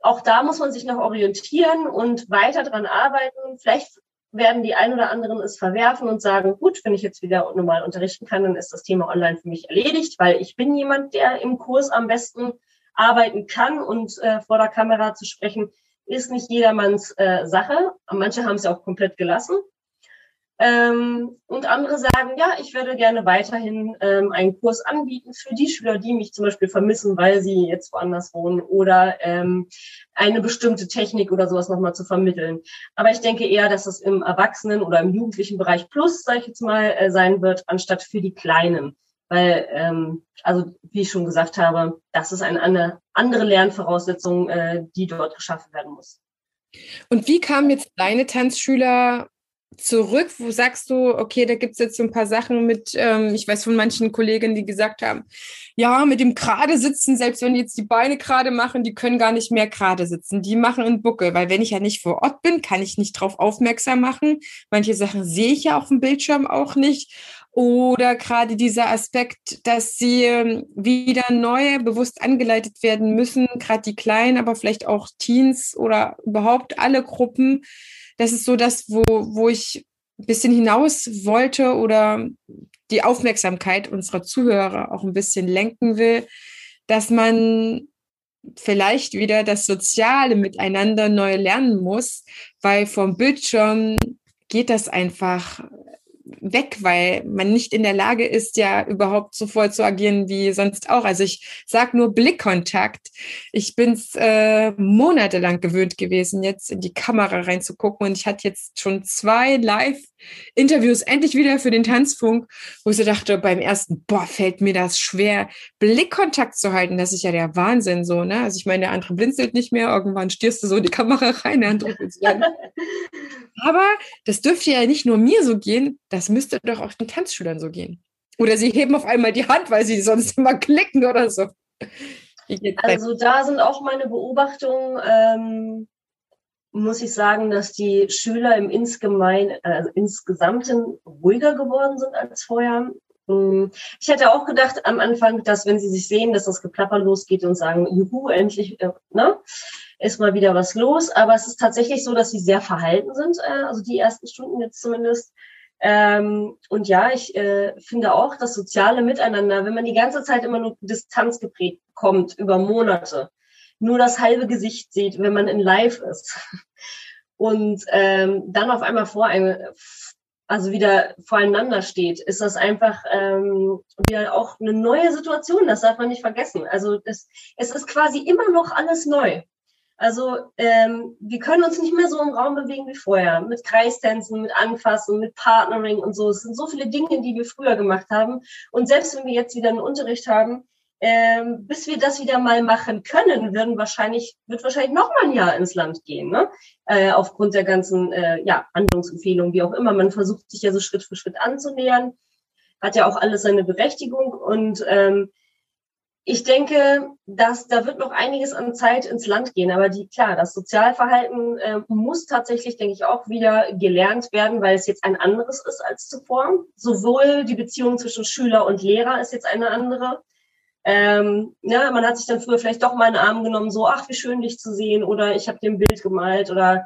auch da muss man sich noch orientieren und weiter dran arbeiten. Vielleicht werden die ein oder anderen es verwerfen und sagen, gut, wenn ich jetzt wieder normal unterrichten kann, dann ist das Thema online für mich erledigt, weil ich bin jemand, der im Kurs am besten arbeiten kann und äh, vor der Kamera zu sprechen, ist nicht jedermanns äh, Sache. Manche haben es ja auch komplett gelassen. Ähm, und andere sagen, ja, ich würde gerne weiterhin ähm, einen Kurs anbieten für die Schüler, die mich zum Beispiel vermissen, weil sie jetzt woanders wohnen oder ähm, eine bestimmte Technik oder sowas nochmal zu vermitteln. Aber ich denke eher, dass es im Erwachsenen- oder im jugendlichen Bereich plus, sage ich jetzt mal, äh, sein wird, anstatt für die Kleinen. Weil, ähm, also wie ich schon gesagt habe, das ist eine andere, andere Lernvoraussetzung, äh, die dort geschaffen werden muss. Und wie kamen jetzt deine Tanzschüler zurück? Wo sagst du, okay, da gibt es jetzt so ein paar Sachen mit, ähm, ich weiß von manchen Kollegen, die gesagt haben, ja, mit dem gerade sitzen, selbst wenn die jetzt die Beine gerade machen, die können gar nicht mehr gerade sitzen. Die machen einen Buckel, weil wenn ich ja nicht vor Ort bin, kann ich nicht drauf aufmerksam machen. Manche Sachen sehe ich ja auf dem Bildschirm auch nicht. Oder gerade dieser Aspekt, dass sie ähm, wieder neu bewusst angeleitet werden müssen, gerade die Kleinen, aber vielleicht auch Teens oder überhaupt alle Gruppen, das ist so das, wo, wo ich ein bisschen hinaus wollte oder die Aufmerksamkeit unserer Zuhörer auch ein bisschen lenken will, dass man vielleicht wieder das soziale Miteinander neu lernen muss, weil vom Bildschirm geht das einfach weg, weil man nicht in der Lage ist, ja überhaupt so voll zu agieren wie sonst auch. Also ich sag nur Blickkontakt. Ich bin es äh, monatelang gewöhnt gewesen, jetzt in die Kamera reinzugucken und ich hatte jetzt schon zwei Live-Interviews endlich wieder für den Tanzfunk, wo ich so dachte, beim ersten, boah, fällt mir das schwer, Blickkontakt zu halten. Das ist ja der Wahnsinn so, ne? Also ich meine, der andere blinzelt nicht mehr, irgendwann stierst du so in die Kamera rein, der andere Aber das dürfte ja nicht nur mir so gehen, das müsste doch auch den Tanzschülern so gehen. Oder sie heben auf einmal die Hand, weil sie sonst immer klicken oder so. Also da sind auch meine Beobachtungen, ähm, muss ich sagen, dass die Schüler im Insgemein, also insgesamten ruhiger geworden sind als vorher. Hm, ich hätte auch gedacht am Anfang, dass wenn sie sich sehen, dass das Geplapper losgeht und sagen, juhu, endlich, äh, ne, ist mal wieder was los. Aber es ist tatsächlich so, dass sie sehr verhalten sind, äh, also die ersten Stunden jetzt zumindest. Ähm, und ja, ich äh, finde auch das soziale Miteinander, wenn man die ganze Zeit immer nur Distanz geprägt kommt über Monate, nur das halbe Gesicht sieht, wenn man in Live ist und ähm, dann auf einmal vor einem, also wieder voreinander steht, ist das einfach ähm, wieder auch eine neue Situation. Das darf man nicht vergessen. Also das, es ist quasi immer noch alles neu. Also ähm, wir können uns nicht mehr so im Raum bewegen wie vorher. Mit Kreistänzen, mit Anfassen, mit Partnering und so. Es sind so viele Dinge, die wir früher gemacht haben. Und selbst wenn wir jetzt wieder einen Unterricht haben, ähm, bis wir das wieder mal machen können, werden wahrscheinlich, wird wahrscheinlich noch mal ein Jahr ins Land gehen, ne? Äh, aufgrund der ganzen äh, ja, Handlungsempfehlungen, wie auch immer. Man versucht sich ja so Schritt für Schritt anzunähern. Hat ja auch alles seine Berechtigung und ähm, ich denke, dass da wird noch einiges an Zeit ins Land gehen. Aber die, klar, das Sozialverhalten äh, muss tatsächlich, denke ich, auch wieder gelernt werden, weil es jetzt ein anderes ist als zuvor. Sowohl die Beziehung zwischen Schüler und Lehrer ist jetzt eine andere. Ähm, ja, man hat sich dann früher vielleicht doch mal einen Arm genommen, so, ach, wie schön dich zu sehen, oder ich habe dir ein Bild gemalt, oder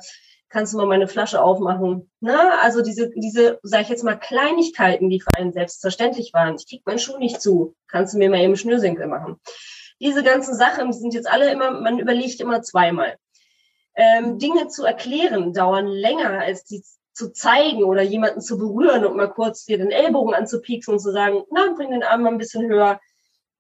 kannst du mal meine Flasche aufmachen? Na, also diese, diese, sag ich jetzt mal, Kleinigkeiten, die für einen selbstverständlich waren. Ich krieg meinen Schuh nicht zu. Kannst du mir mal eben Schnürsenkel machen? Diese ganzen Sachen sind jetzt alle immer, man überlegt immer zweimal. Ähm, Dinge zu erklären dauern länger, als die zu zeigen oder jemanden zu berühren und mal kurz dir den Ellbogen anzupieksen und zu sagen, na, bring den Arm mal ein bisschen höher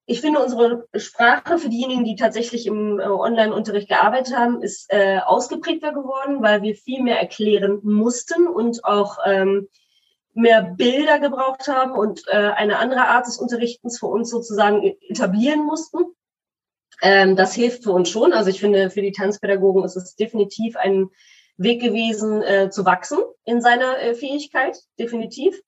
ich finde, unsere Sprache für diejenigen, die tatsächlich im äh, Online-Unterricht gearbeitet haben, ist äh, ausgeprägter geworden, weil wir viel mehr erklären mussten und auch ähm, mehr Bilder gebraucht haben und äh, eine andere Art des Unterrichtens für uns sozusagen etablieren mussten. Ähm, das hilft für uns schon. Also ich finde, für die Tanzpädagogen ist es definitiv ein Weg gewesen, äh, zu wachsen in seiner äh, Fähigkeit, definitiv.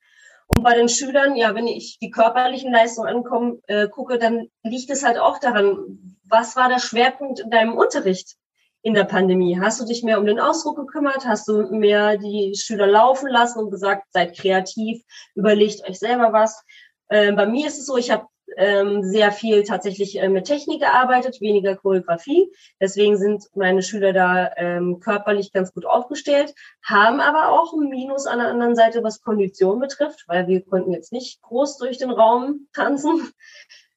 Und bei den Schülern, ja, wenn ich die körperlichen Leistungen ankomme, äh, gucke, dann liegt es halt auch daran, was war der Schwerpunkt in deinem Unterricht in der Pandemie? Hast du dich mehr um den Ausdruck gekümmert? Hast du mehr die Schüler laufen lassen und gesagt, seid kreativ, überlegt euch selber was? Äh, bei mir ist es so, ich habe ähm, sehr viel tatsächlich äh, mit Technik gearbeitet, weniger Choreografie. Deswegen sind meine Schüler da ähm, körperlich ganz gut aufgestellt, haben aber auch ein Minus an der anderen Seite, was Kondition betrifft, weil wir konnten jetzt nicht groß durch den Raum tanzen.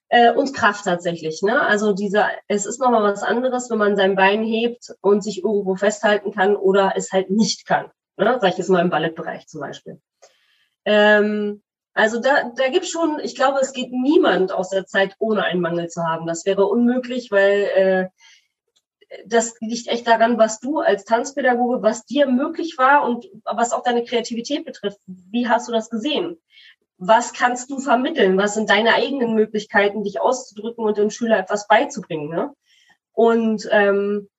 Äh, und Kraft tatsächlich. Ne? Also dieser, es ist nochmal was anderes, wenn man sein Bein hebt und sich irgendwo festhalten kann oder es halt nicht kann. Ne? Sag ich jetzt mal im Ballettbereich zum Beispiel. Ähm, also da, da gibt schon, ich glaube, es geht niemand aus der Zeit, ohne einen Mangel zu haben. Das wäre unmöglich, weil äh, das liegt echt daran, was du als Tanzpädagoge, was dir möglich war und was auch deine Kreativität betrifft. Wie hast du das gesehen? Was kannst du vermitteln? Was sind deine eigenen Möglichkeiten, dich auszudrücken und dem Schüler etwas beizubringen? Ne? Und ähm,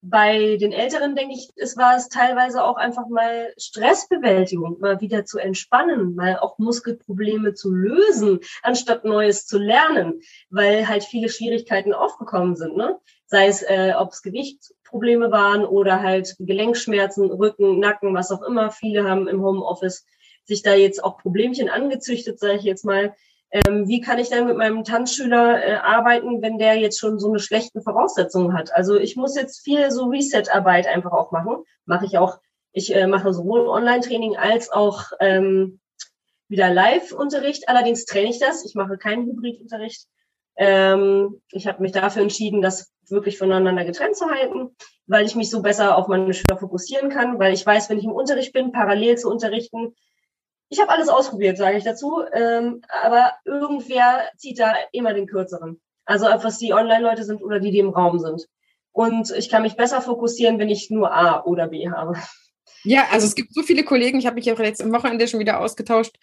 bei den Älteren, denke ich, es war es teilweise auch einfach mal Stressbewältigung, mal wieder zu entspannen, mal auch Muskelprobleme zu lösen, anstatt Neues zu lernen, weil halt viele Schwierigkeiten aufgekommen sind. Ne? Sei es, äh, ob es Gewichtsprobleme waren oder halt Gelenkschmerzen, Rücken, Nacken, was auch immer. Viele haben im Homeoffice sich da jetzt auch Problemchen angezüchtet, sage ich jetzt mal, ähm, wie kann ich dann mit meinem Tanzschüler äh, arbeiten, wenn der jetzt schon so eine schlechten Voraussetzungen hat? Also ich muss jetzt viel so Reset-Arbeit einfach auch machen. Mache ich auch. Ich äh, mache sowohl Online-Training als auch ähm, wieder Live-Unterricht. Allerdings trenne ich das. Ich mache keinen Hybrid-Unterricht. Ähm, ich habe mich dafür entschieden, das wirklich voneinander getrennt zu halten, weil ich mich so besser auf meine Schüler fokussieren kann, weil ich weiß, wenn ich im Unterricht bin, parallel zu unterrichten, ich habe alles ausprobiert, sage ich dazu. Ähm, aber irgendwer zieht da immer den kürzeren. Also ob was die Online-Leute sind oder die, die im Raum sind. Und ich kann mich besser fokussieren, wenn ich nur A oder B habe. Ja, also es gibt so viele Kollegen, ich habe mich jetzt am Wochenende schon wieder ausgetauscht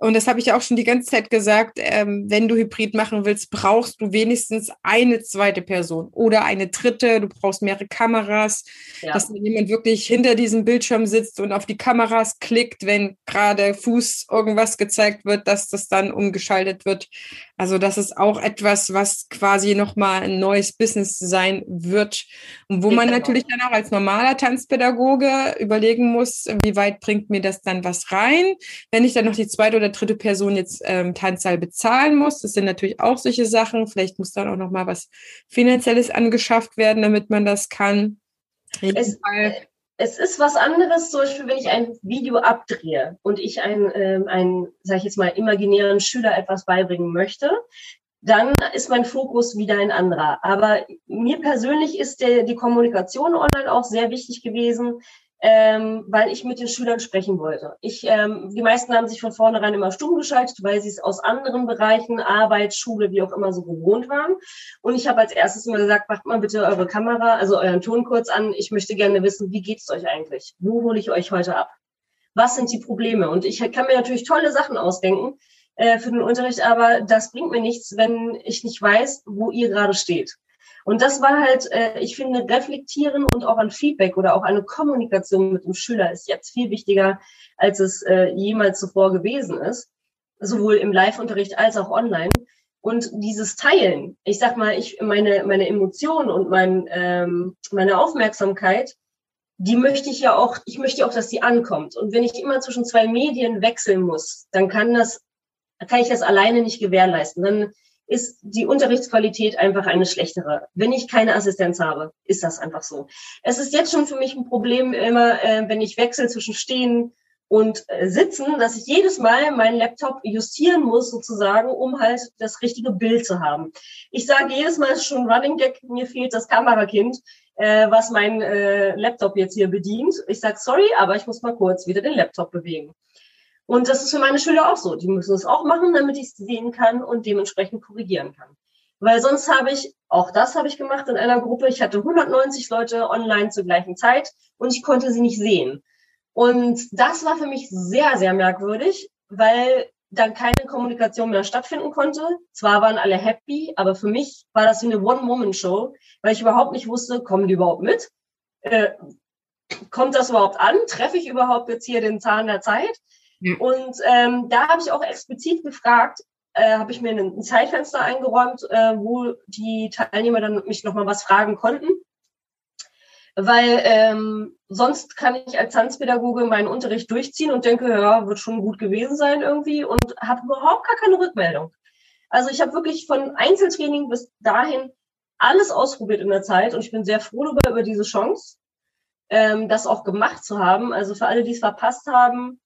und das habe ich auch schon die ganze Zeit gesagt, ähm, wenn du Hybrid machen willst, brauchst du wenigstens eine zweite Person oder eine dritte, du brauchst mehrere Kameras, ja. dass jemand wirklich hinter diesem Bildschirm sitzt und auf die Kameras klickt, wenn gerade Fuß irgendwas gezeigt wird, dass das dann umgeschaltet wird. Also das ist auch etwas, was quasi nochmal ein neues Business sein wird und wo man natürlich dann auch als normaler Tanzpädagoge überlegen muss, wie weit bringt mir das dann was rein, wenn ich dann noch die zweite oder dritte Person jetzt ähm, Tanzsaal bezahlen muss. Das sind natürlich auch solche Sachen. Vielleicht muss dann auch nochmal was Finanzielles angeschafft werden, damit man das kann. Es, es ist was anderes, zum Beispiel, wenn ich ein Video abdrehe und ich einen, ähm, einen sage ich jetzt mal, imaginären Schüler etwas beibringen möchte, dann ist mein Fokus wieder ein anderer. Aber mir persönlich ist der, die Kommunikation online auch sehr wichtig gewesen, ähm, weil ich mit den Schülern sprechen wollte. Ich, ähm, die meisten haben sich von vornherein immer stumm geschaltet, weil sie es aus anderen Bereichen, Arbeit, Schule, wie auch immer so gewohnt waren. Und ich habe als erstes immer gesagt, macht mal bitte eure Kamera, also euren Ton kurz an. Ich möchte gerne wissen, wie geht's euch eigentlich? Wo hole ich euch heute ab? Was sind die Probleme? Und ich kann mir natürlich tolle Sachen ausdenken äh, für den Unterricht, aber das bringt mir nichts, wenn ich nicht weiß, wo ihr gerade steht. Und das war halt, äh, ich finde, reflektieren und auch ein Feedback oder auch eine Kommunikation mit dem Schüler ist jetzt viel wichtiger, als es äh, jemals zuvor gewesen ist, sowohl im Live-Unterricht als auch online. Und dieses Teilen, ich sag mal, ich meine meine Emotionen und mein, ähm, meine Aufmerksamkeit, die möchte ich ja auch, ich möchte auch, dass die ankommt. Und wenn ich immer zwischen zwei Medien wechseln muss, dann kann das, kann ich das alleine nicht gewährleisten. Dann ist die Unterrichtsqualität einfach eine schlechtere. Wenn ich keine Assistenz habe, ist das einfach so. Es ist jetzt schon für mich ein Problem immer, äh, wenn ich wechsle zwischen Stehen und äh, Sitzen, dass ich jedes Mal meinen Laptop justieren muss sozusagen, um halt das richtige Bild zu haben. Ich sage jedes Mal schon Running Gag, mir fehlt das Kamerakind, äh, was mein äh, Laptop jetzt hier bedient. Ich sage sorry, aber ich muss mal kurz wieder den Laptop bewegen. Und das ist für meine Schüler auch so. Die müssen es auch machen, damit ich es sehen kann und dementsprechend korrigieren kann. Weil sonst habe ich, auch das habe ich gemacht in einer Gruppe, ich hatte 190 Leute online zur gleichen Zeit und ich konnte sie nicht sehen. Und das war für mich sehr, sehr merkwürdig, weil dann keine Kommunikation mehr stattfinden konnte. Zwar waren alle happy, aber für mich war das wie eine One-Woman-Show, weil ich überhaupt nicht wusste, kommen die überhaupt mit? Äh, kommt das überhaupt an? Treffe ich überhaupt jetzt hier den Zahn der Zeit? Und ähm, da habe ich auch explizit gefragt, äh, habe ich mir ein Zeitfenster eingeräumt, äh, wo die Teilnehmer dann mich nochmal was fragen konnten. Weil ähm, sonst kann ich als Tanzpädagoge meinen Unterricht durchziehen und denke, ja, wird schon gut gewesen sein irgendwie und habe überhaupt gar keine Rückmeldung. Also ich habe wirklich von Einzeltraining bis dahin alles ausprobiert in der Zeit und ich bin sehr froh darüber, über diese Chance, ähm, das auch gemacht zu haben. Also für alle, die es verpasst haben,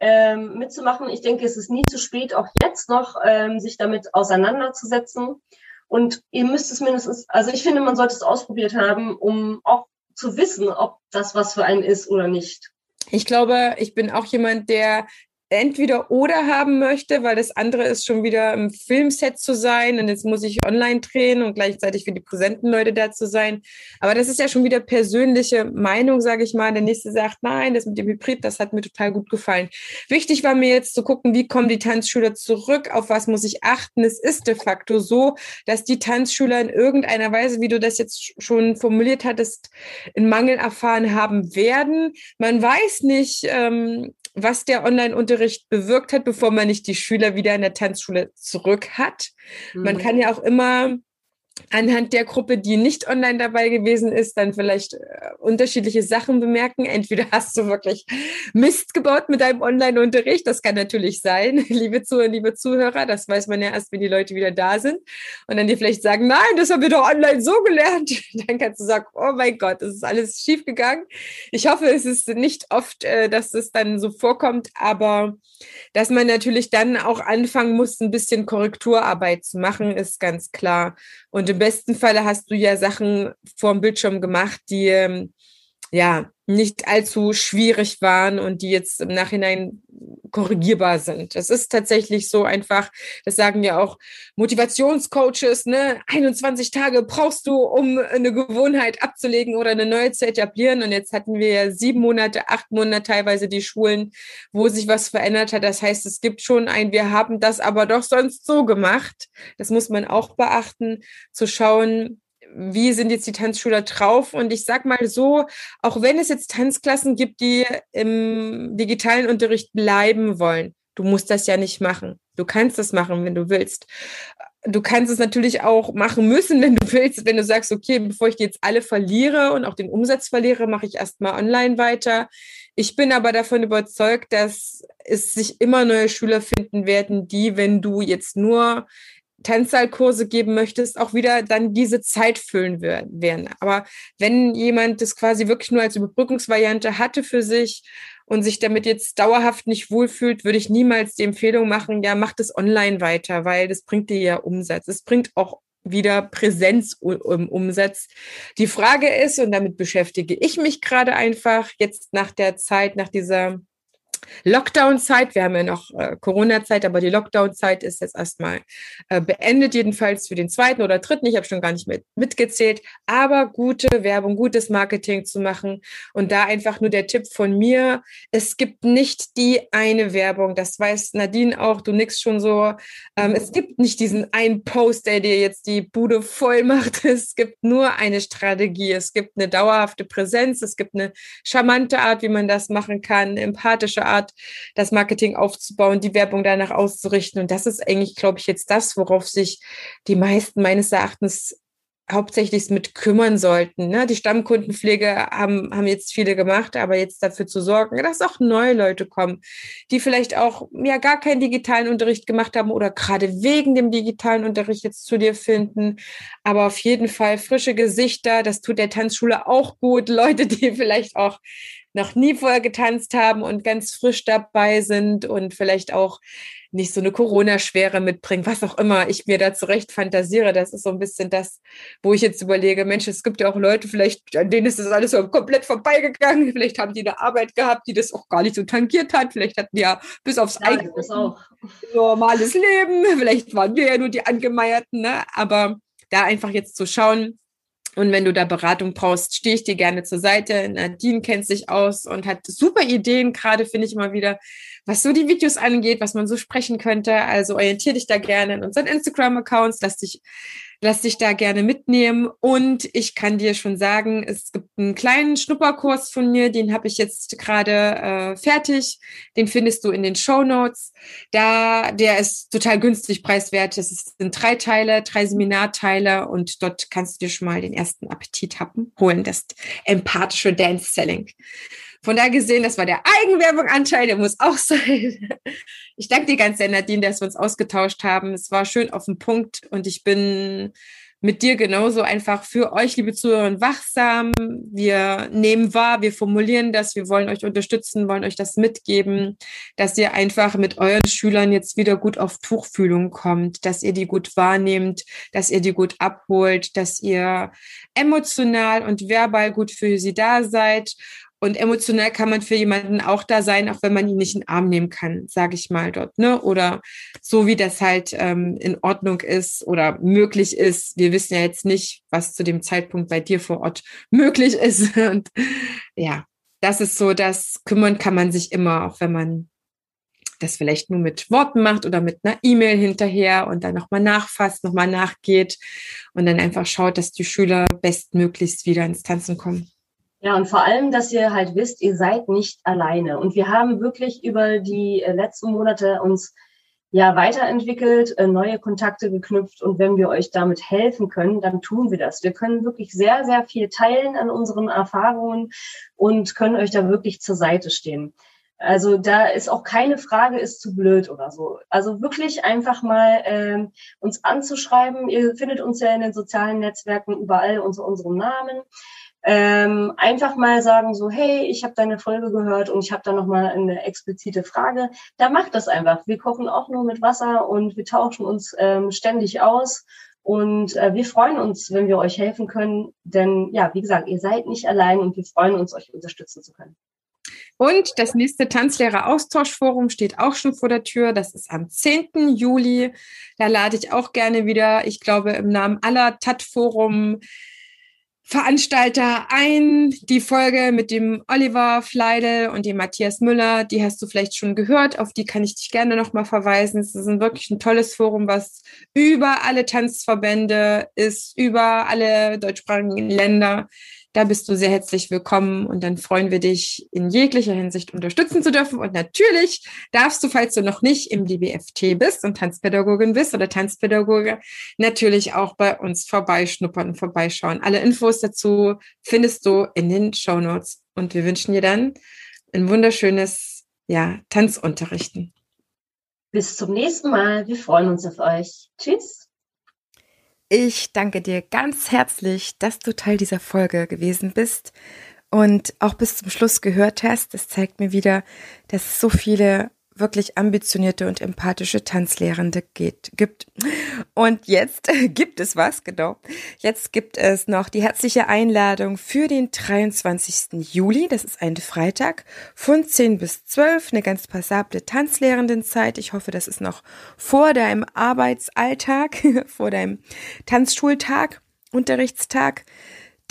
ähm, mitzumachen. Ich denke, es ist nie zu spät, auch jetzt noch ähm, sich damit auseinanderzusetzen. Und ihr müsst es mindestens, also ich finde, man sollte es ausprobiert haben, um auch zu wissen, ob das was für einen ist oder nicht. Ich glaube, ich bin auch jemand, der entweder oder haben möchte, weil das andere ist schon wieder im Filmset zu sein und jetzt muss ich online drehen und gleichzeitig für die präsenten Leute da zu sein. Aber das ist ja schon wieder persönliche Meinung, sage ich mal. Der nächste sagt, nein, das mit dem Hybrid, das hat mir total gut gefallen. Wichtig war mir jetzt zu gucken, wie kommen die Tanzschüler zurück, auf was muss ich achten. Es ist de facto so, dass die Tanzschüler in irgendeiner Weise, wie du das jetzt schon formuliert hattest, einen Mangel erfahren haben werden. Man weiß nicht, ähm, was der Online-Unterricht bewirkt hat, bevor man nicht die Schüler wieder in der Tanzschule zurück hat. Mhm. Man kann ja auch immer anhand der Gruppe, die nicht online dabei gewesen ist, dann vielleicht äh, unterschiedliche Sachen bemerken. Entweder hast du wirklich Mist gebaut mit deinem Online-Unterricht, das kann natürlich sein, liebe Zuhörer, liebe Zuhörer, das weiß man ja erst, wenn die Leute wieder da sind und dann dir vielleicht sagen, nein, das haben wir doch online so gelernt. Dann kannst du sagen, oh mein Gott, das ist alles schief gegangen. Ich hoffe, es ist nicht oft, äh, dass es dann so vorkommt, aber dass man natürlich dann auch anfangen muss, ein bisschen Korrekturarbeit zu machen, ist ganz klar. Und im besten Falle hast du ja Sachen vor dem Bildschirm gemacht, die ähm, ja nicht allzu schwierig waren und die jetzt im Nachhinein korrigierbar sind. Das ist tatsächlich so einfach, das sagen ja auch Motivationscoaches, ne? 21 Tage brauchst du, um eine Gewohnheit abzulegen oder eine neue zu etablieren. Und jetzt hatten wir ja sieben Monate, acht Monate teilweise die Schulen, wo sich was verändert hat. Das heißt, es gibt schon ein, wir haben das aber doch sonst so gemacht. Das muss man auch beachten, zu schauen, wie sind jetzt die Tanzschüler drauf? Und ich sag mal so, auch wenn es jetzt Tanzklassen gibt, die im digitalen Unterricht bleiben wollen, du musst das ja nicht machen. Du kannst das machen, wenn du willst. Du kannst es natürlich auch machen müssen, wenn du willst, wenn du sagst, okay, bevor ich die jetzt alle verliere und auch den Umsatz verliere, mache ich erstmal online weiter. Ich bin aber davon überzeugt, dass es sich immer neue Schüler finden werden, die, wenn du jetzt nur Tänzsaalkurse geben möchtest, auch wieder dann diese Zeit füllen werden. Aber wenn jemand das quasi wirklich nur als Überbrückungsvariante hatte für sich und sich damit jetzt dauerhaft nicht wohlfühlt, würde ich niemals die Empfehlung machen, ja, mach das online weiter, weil das bringt dir ja Umsatz. Es bringt auch wieder Präsenz im Umsatz. Die Frage ist, und damit beschäftige ich mich gerade einfach jetzt nach der Zeit, nach dieser Lockdown-Zeit. Wir haben ja noch äh, Corona-Zeit, aber die Lockdown-Zeit ist jetzt erstmal äh, beendet, jedenfalls für den zweiten oder dritten. Ich habe schon gar nicht mit, mitgezählt, aber gute Werbung, gutes Marketing zu machen. Und da einfach nur der Tipp von mir. Es gibt nicht die eine Werbung. Das weiß Nadine auch. Du nix schon so. Ähm, es gibt nicht diesen einen Post, der dir jetzt die Bude voll macht. Es gibt nur eine Strategie. Es gibt eine dauerhafte Präsenz. Es gibt eine charmante Art, wie man das machen kann, empathische Art Art, das Marketing aufzubauen, die Werbung danach auszurichten. Und das ist eigentlich, glaube ich, jetzt das, worauf sich die meisten meines Erachtens hauptsächlich mit kümmern sollten. Ne? Die Stammkundenpflege haben, haben jetzt viele gemacht, aber jetzt dafür zu sorgen, dass auch neue Leute kommen, die vielleicht auch ja gar keinen digitalen Unterricht gemacht haben oder gerade wegen dem digitalen Unterricht jetzt zu dir finden. Aber auf jeden Fall frische Gesichter, das tut der Tanzschule auch gut. Leute, die vielleicht auch noch nie vorher getanzt haben und ganz frisch dabei sind und vielleicht auch nicht so eine Corona-Schwere mitbringen, was auch immer ich mir da zurecht fantasiere. Das ist so ein bisschen das, wo ich jetzt überlege, Mensch, es gibt ja auch Leute, vielleicht, an denen ist das alles so komplett vorbeigegangen. Vielleicht haben die eine Arbeit gehabt, die das auch gar nicht so tangiert hat. Vielleicht hatten die ja bis aufs ja, eigene normales Leben. Vielleicht waren wir ja nur die Angemeierten, ne? Aber da einfach jetzt zu schauen, und wenn du da Beratung brauchst, stehe ich dir gerne zur Seite. Nadine kennt sich aus und hat super Ideen, gerade finde ich immer wieder, was so die Videos angeht, was man so sprechen könnte. Also orientiere dich da gerne in unseren Instagram-Accounts, lass dich lass dich da gerne mitnehmen. Und ich kann dir schon sagen, es gibt einen kleinen Schnupperkurs von mir, den habe ich jetzt gerade äh, fertig. Den findest du in den Show Notes. Da, der ist total günstig preiswert. Es sind drei Teile, drei Seminarteile und dort kannst du dir schon mal den ersten Appetit haben, holen, das empathische Dance Selling. Von da gesehen, das war der Eigenwerbung-Anteil, der muss auch sein. Ich danke dir ganz sehr, Nadine, dass wir uns ausgetauscht haben. Es war schön auf den Punkt und ich bin mit dir genauso einfach für euch, liebe Zuhörer, wachsam. Wir nehmen wahr, wir formulieren das, wir wollen euch unterstützen, wollen euch das mitgeben, dass ihr einfach mit euren Schülern jetzt wieder gut auf Tuchfühlung kommt, dass ihr die gut wahrnehmt, dass ihr die gut abholt, dass ihr emotional und verbal gut für sie da seid und emotional kann man für jemanden auch da sein, auch wenn man ihn nicht in den Arm nehmen kann, sage ich mal dort, ne? Oder so wie das halt ähm, in Ordnung ist oder möglich ist. Wir wissen ja jetzt nicht, was zu dem Zeitpunkt bei dir vor Ort möglich ist. Und ja, das ist so, das kümmern kann man sich immer, auch wenn man das vielleicht nur mit Worten macht oder mit einer E-Mail hinterher und dann nochmal nachfasst, nochmal nachgeht und dann einfach schaut, dass die Schüler bestmöglichst wieder ins Tanzen kommen. Ja, und vor allem, dass ihr halt wisst, ihr seid nicht alleine. Und wir haben wirklich über die äh, letzten Monate uns ja weiterentwickelt, äh, neue Kontakte geknüpft. Und wenn wir euch damit helfen können, dann tun wir das. Wir können wirklich sehr, sehr viel teilen an unseren Erfahrungen und können euch da wirklich zur Seite stehen. Also da ist auch keine Frage, ist zu blöd oder so. Also wirklich einfach mal äh, uns anzuschreiben. Ihr findet uns ja in den sozialen Netzwerken überall unter unserem Namen ähm, einfach mal sagen so, hey, ich habe deine Folge gehört und ich habe da noch mal eine explizite Frage. Da macht das einfach. Wir kochen auch nur mit Wasser und wir tauschen uns ähm, ständig aus. Und äh, wir freuen uns, wenn wir euch helfen können. Denn ja, wie gesagt, ihr seid nicht allein und wir freuen uns, euch unterstützen zu können. Und das nächste Tanzlehrer-Austauschforum steht auch schon vor der Tür. Das ist am 10. Juli. Da lade ich auch gerne wieder, ich glaube, im Namen aller TAT-Forum Veranstalter ein. Die Folge mit dem Oliver Fleidel und dem Matthias Müller, die hast du vielleicht schon gehört. Auf die kann ich dich gerne nochmal verweisen. Es ist ein wirklich ein tolles Forum, was über alle Tanzverbände ist, über alle deutschsprachigen Länder. Da bist du sehr herzlich willkommen und dann freuen wir dich in jeglicher Hinsicht unterstützen zu dürfen. Und natürlich darfst du, falls du noch nicht im DBFT bist und Tanzpädagogin bist oder Tanzpädagoge, natürlich auch bei uns vorbeischnuppern und vorbeischauen. Alle Infos dazu findest du in den Show Notes. Und wir wünschen dir dann ein wunderschönes ja, Tanzunterrichten. Bis zum nächsten Mal. Wir freuen uns auf euch. Tschüss. Ich danke dir ganz herzlich, dass du Teil dieser Folge gewesen bist und auch bis zum Schluss gehört hast. Das zeigt mir wieder, dass es so viele wirklich ambitionierte und empathische Tanzlehrende geht, gibt. Und jetzt gibt es was, genau. Jetzt gibt es noch die herzliche Einladung für den 23. Juli. Das ist ein Freitag von 10 bis 12. Eine ganz passable Tanzlehrendenzeit. Ich hoffe, das ist noch vor deinem Arbeitsalltag, vor deinem Tanzschultag, Unterrichtstag.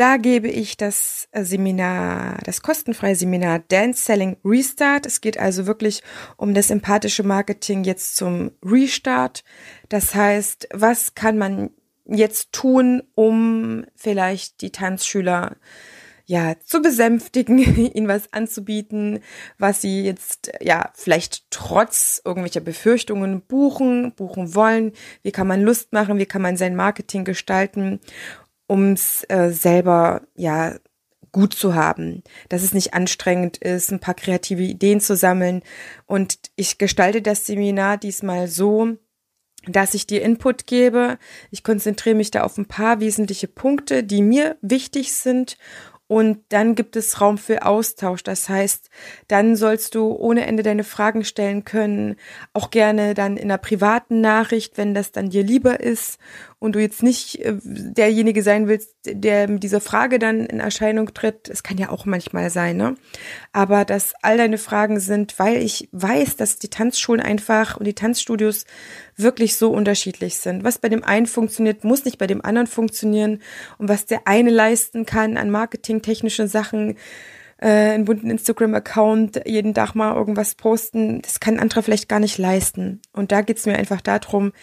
Da gebe ich das äh, Seminar, das kostenfreie Seminar Dance Selling Restart. Es geht also wirklich um das empathische Marketing jetzt zum Restart. Das heißt, was kann man jetzt tun, um vielleicht die Tanzschüler ja, zu besänftigen, ihnen was anzubieten, was sie jetzt, ja, vielleicht trotz irgendwelcher Befürchtungen buchen, buchen wollen. Wie kann man Lust machen? Wie kann man sein Marketing gestalten? Um es äh, selber ja gut zu haben, dass es nicht anstrengend ist, ein paar kreative Ideen zu sammeln. Und ich gestalte das Seminar diesmal so, dass ich dir Input gebe. Ich konzentriere mich da auf ein paar wesentliche Punkte, die mir wichtig sind und dann gibt es Raum für Austausch. Das heißt, dann sollst du ohne Ende deine Fragen stellen können. Auch gerne dann in einer privaten Nachricht, wenn das dann dir lieber ist und du jetzt nicht äh, derjenige sein willst, der mit dieser Frage dann in Erscheinung tritt. Es kann ja auch manchmal sein, ne? Aber dass all deine Fragen sind, weil ich weiß, dass die Tanzschulen einfach und die Tanzstudios wirklich so unterschiedlich sind. Was bei dem einen funktioniert, muss nicht bei dem anderen funktionieren. Und was der eine leisten kann an marketingtechnischen Sachen, äh, einen bunten Instagram-Account, jeden Tag mal irgendwas posten, das kann ein anderer vielleicht gar nicht leisten. Und da geht's mir einfach darum,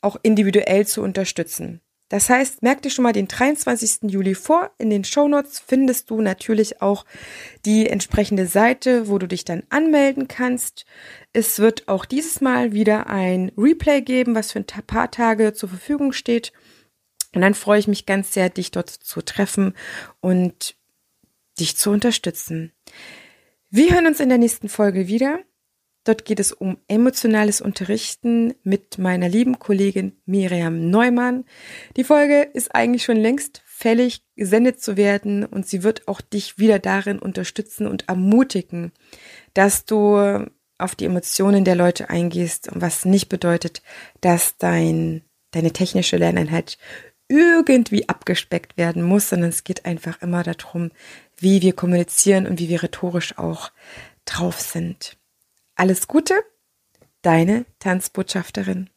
auch individuell zu unterstützen. Das heißt, merk dir schon mal den 23. Juli vor. In den Shownotes findest du natürlich auch die entsprechende Seite, wo du dich dann anmelden kannst. Es wird auch dieses Mal wieder ein Replay geben, was für ein paar Tage zur Verfügung steht. Und dann freue ich mich ganz sehr, dich dort zu treffen und dich zu unterstützen. Wir hören uns in der nächsten Folge wieder. Dort geht es um emotionales Unterrichten mit meiner lieben Kollegin Miriam Neumann. Die Folge ist eigentlich schon längst fällig, gesendet zu werden und sie wird auch dich wieder darin unterstützen und ermutigen, dass du auf die Emotionen der Leute eingehst, was nicht bedeutet, dass dein, deine technische Lerneinheit irgendwie abgespeckt werden muss, sondern es geht einfach immer darum, wie wir kommunizieren und wie wir rhetorisch auch drauf sind. Alles Gute, deine Tanzbotschafterin.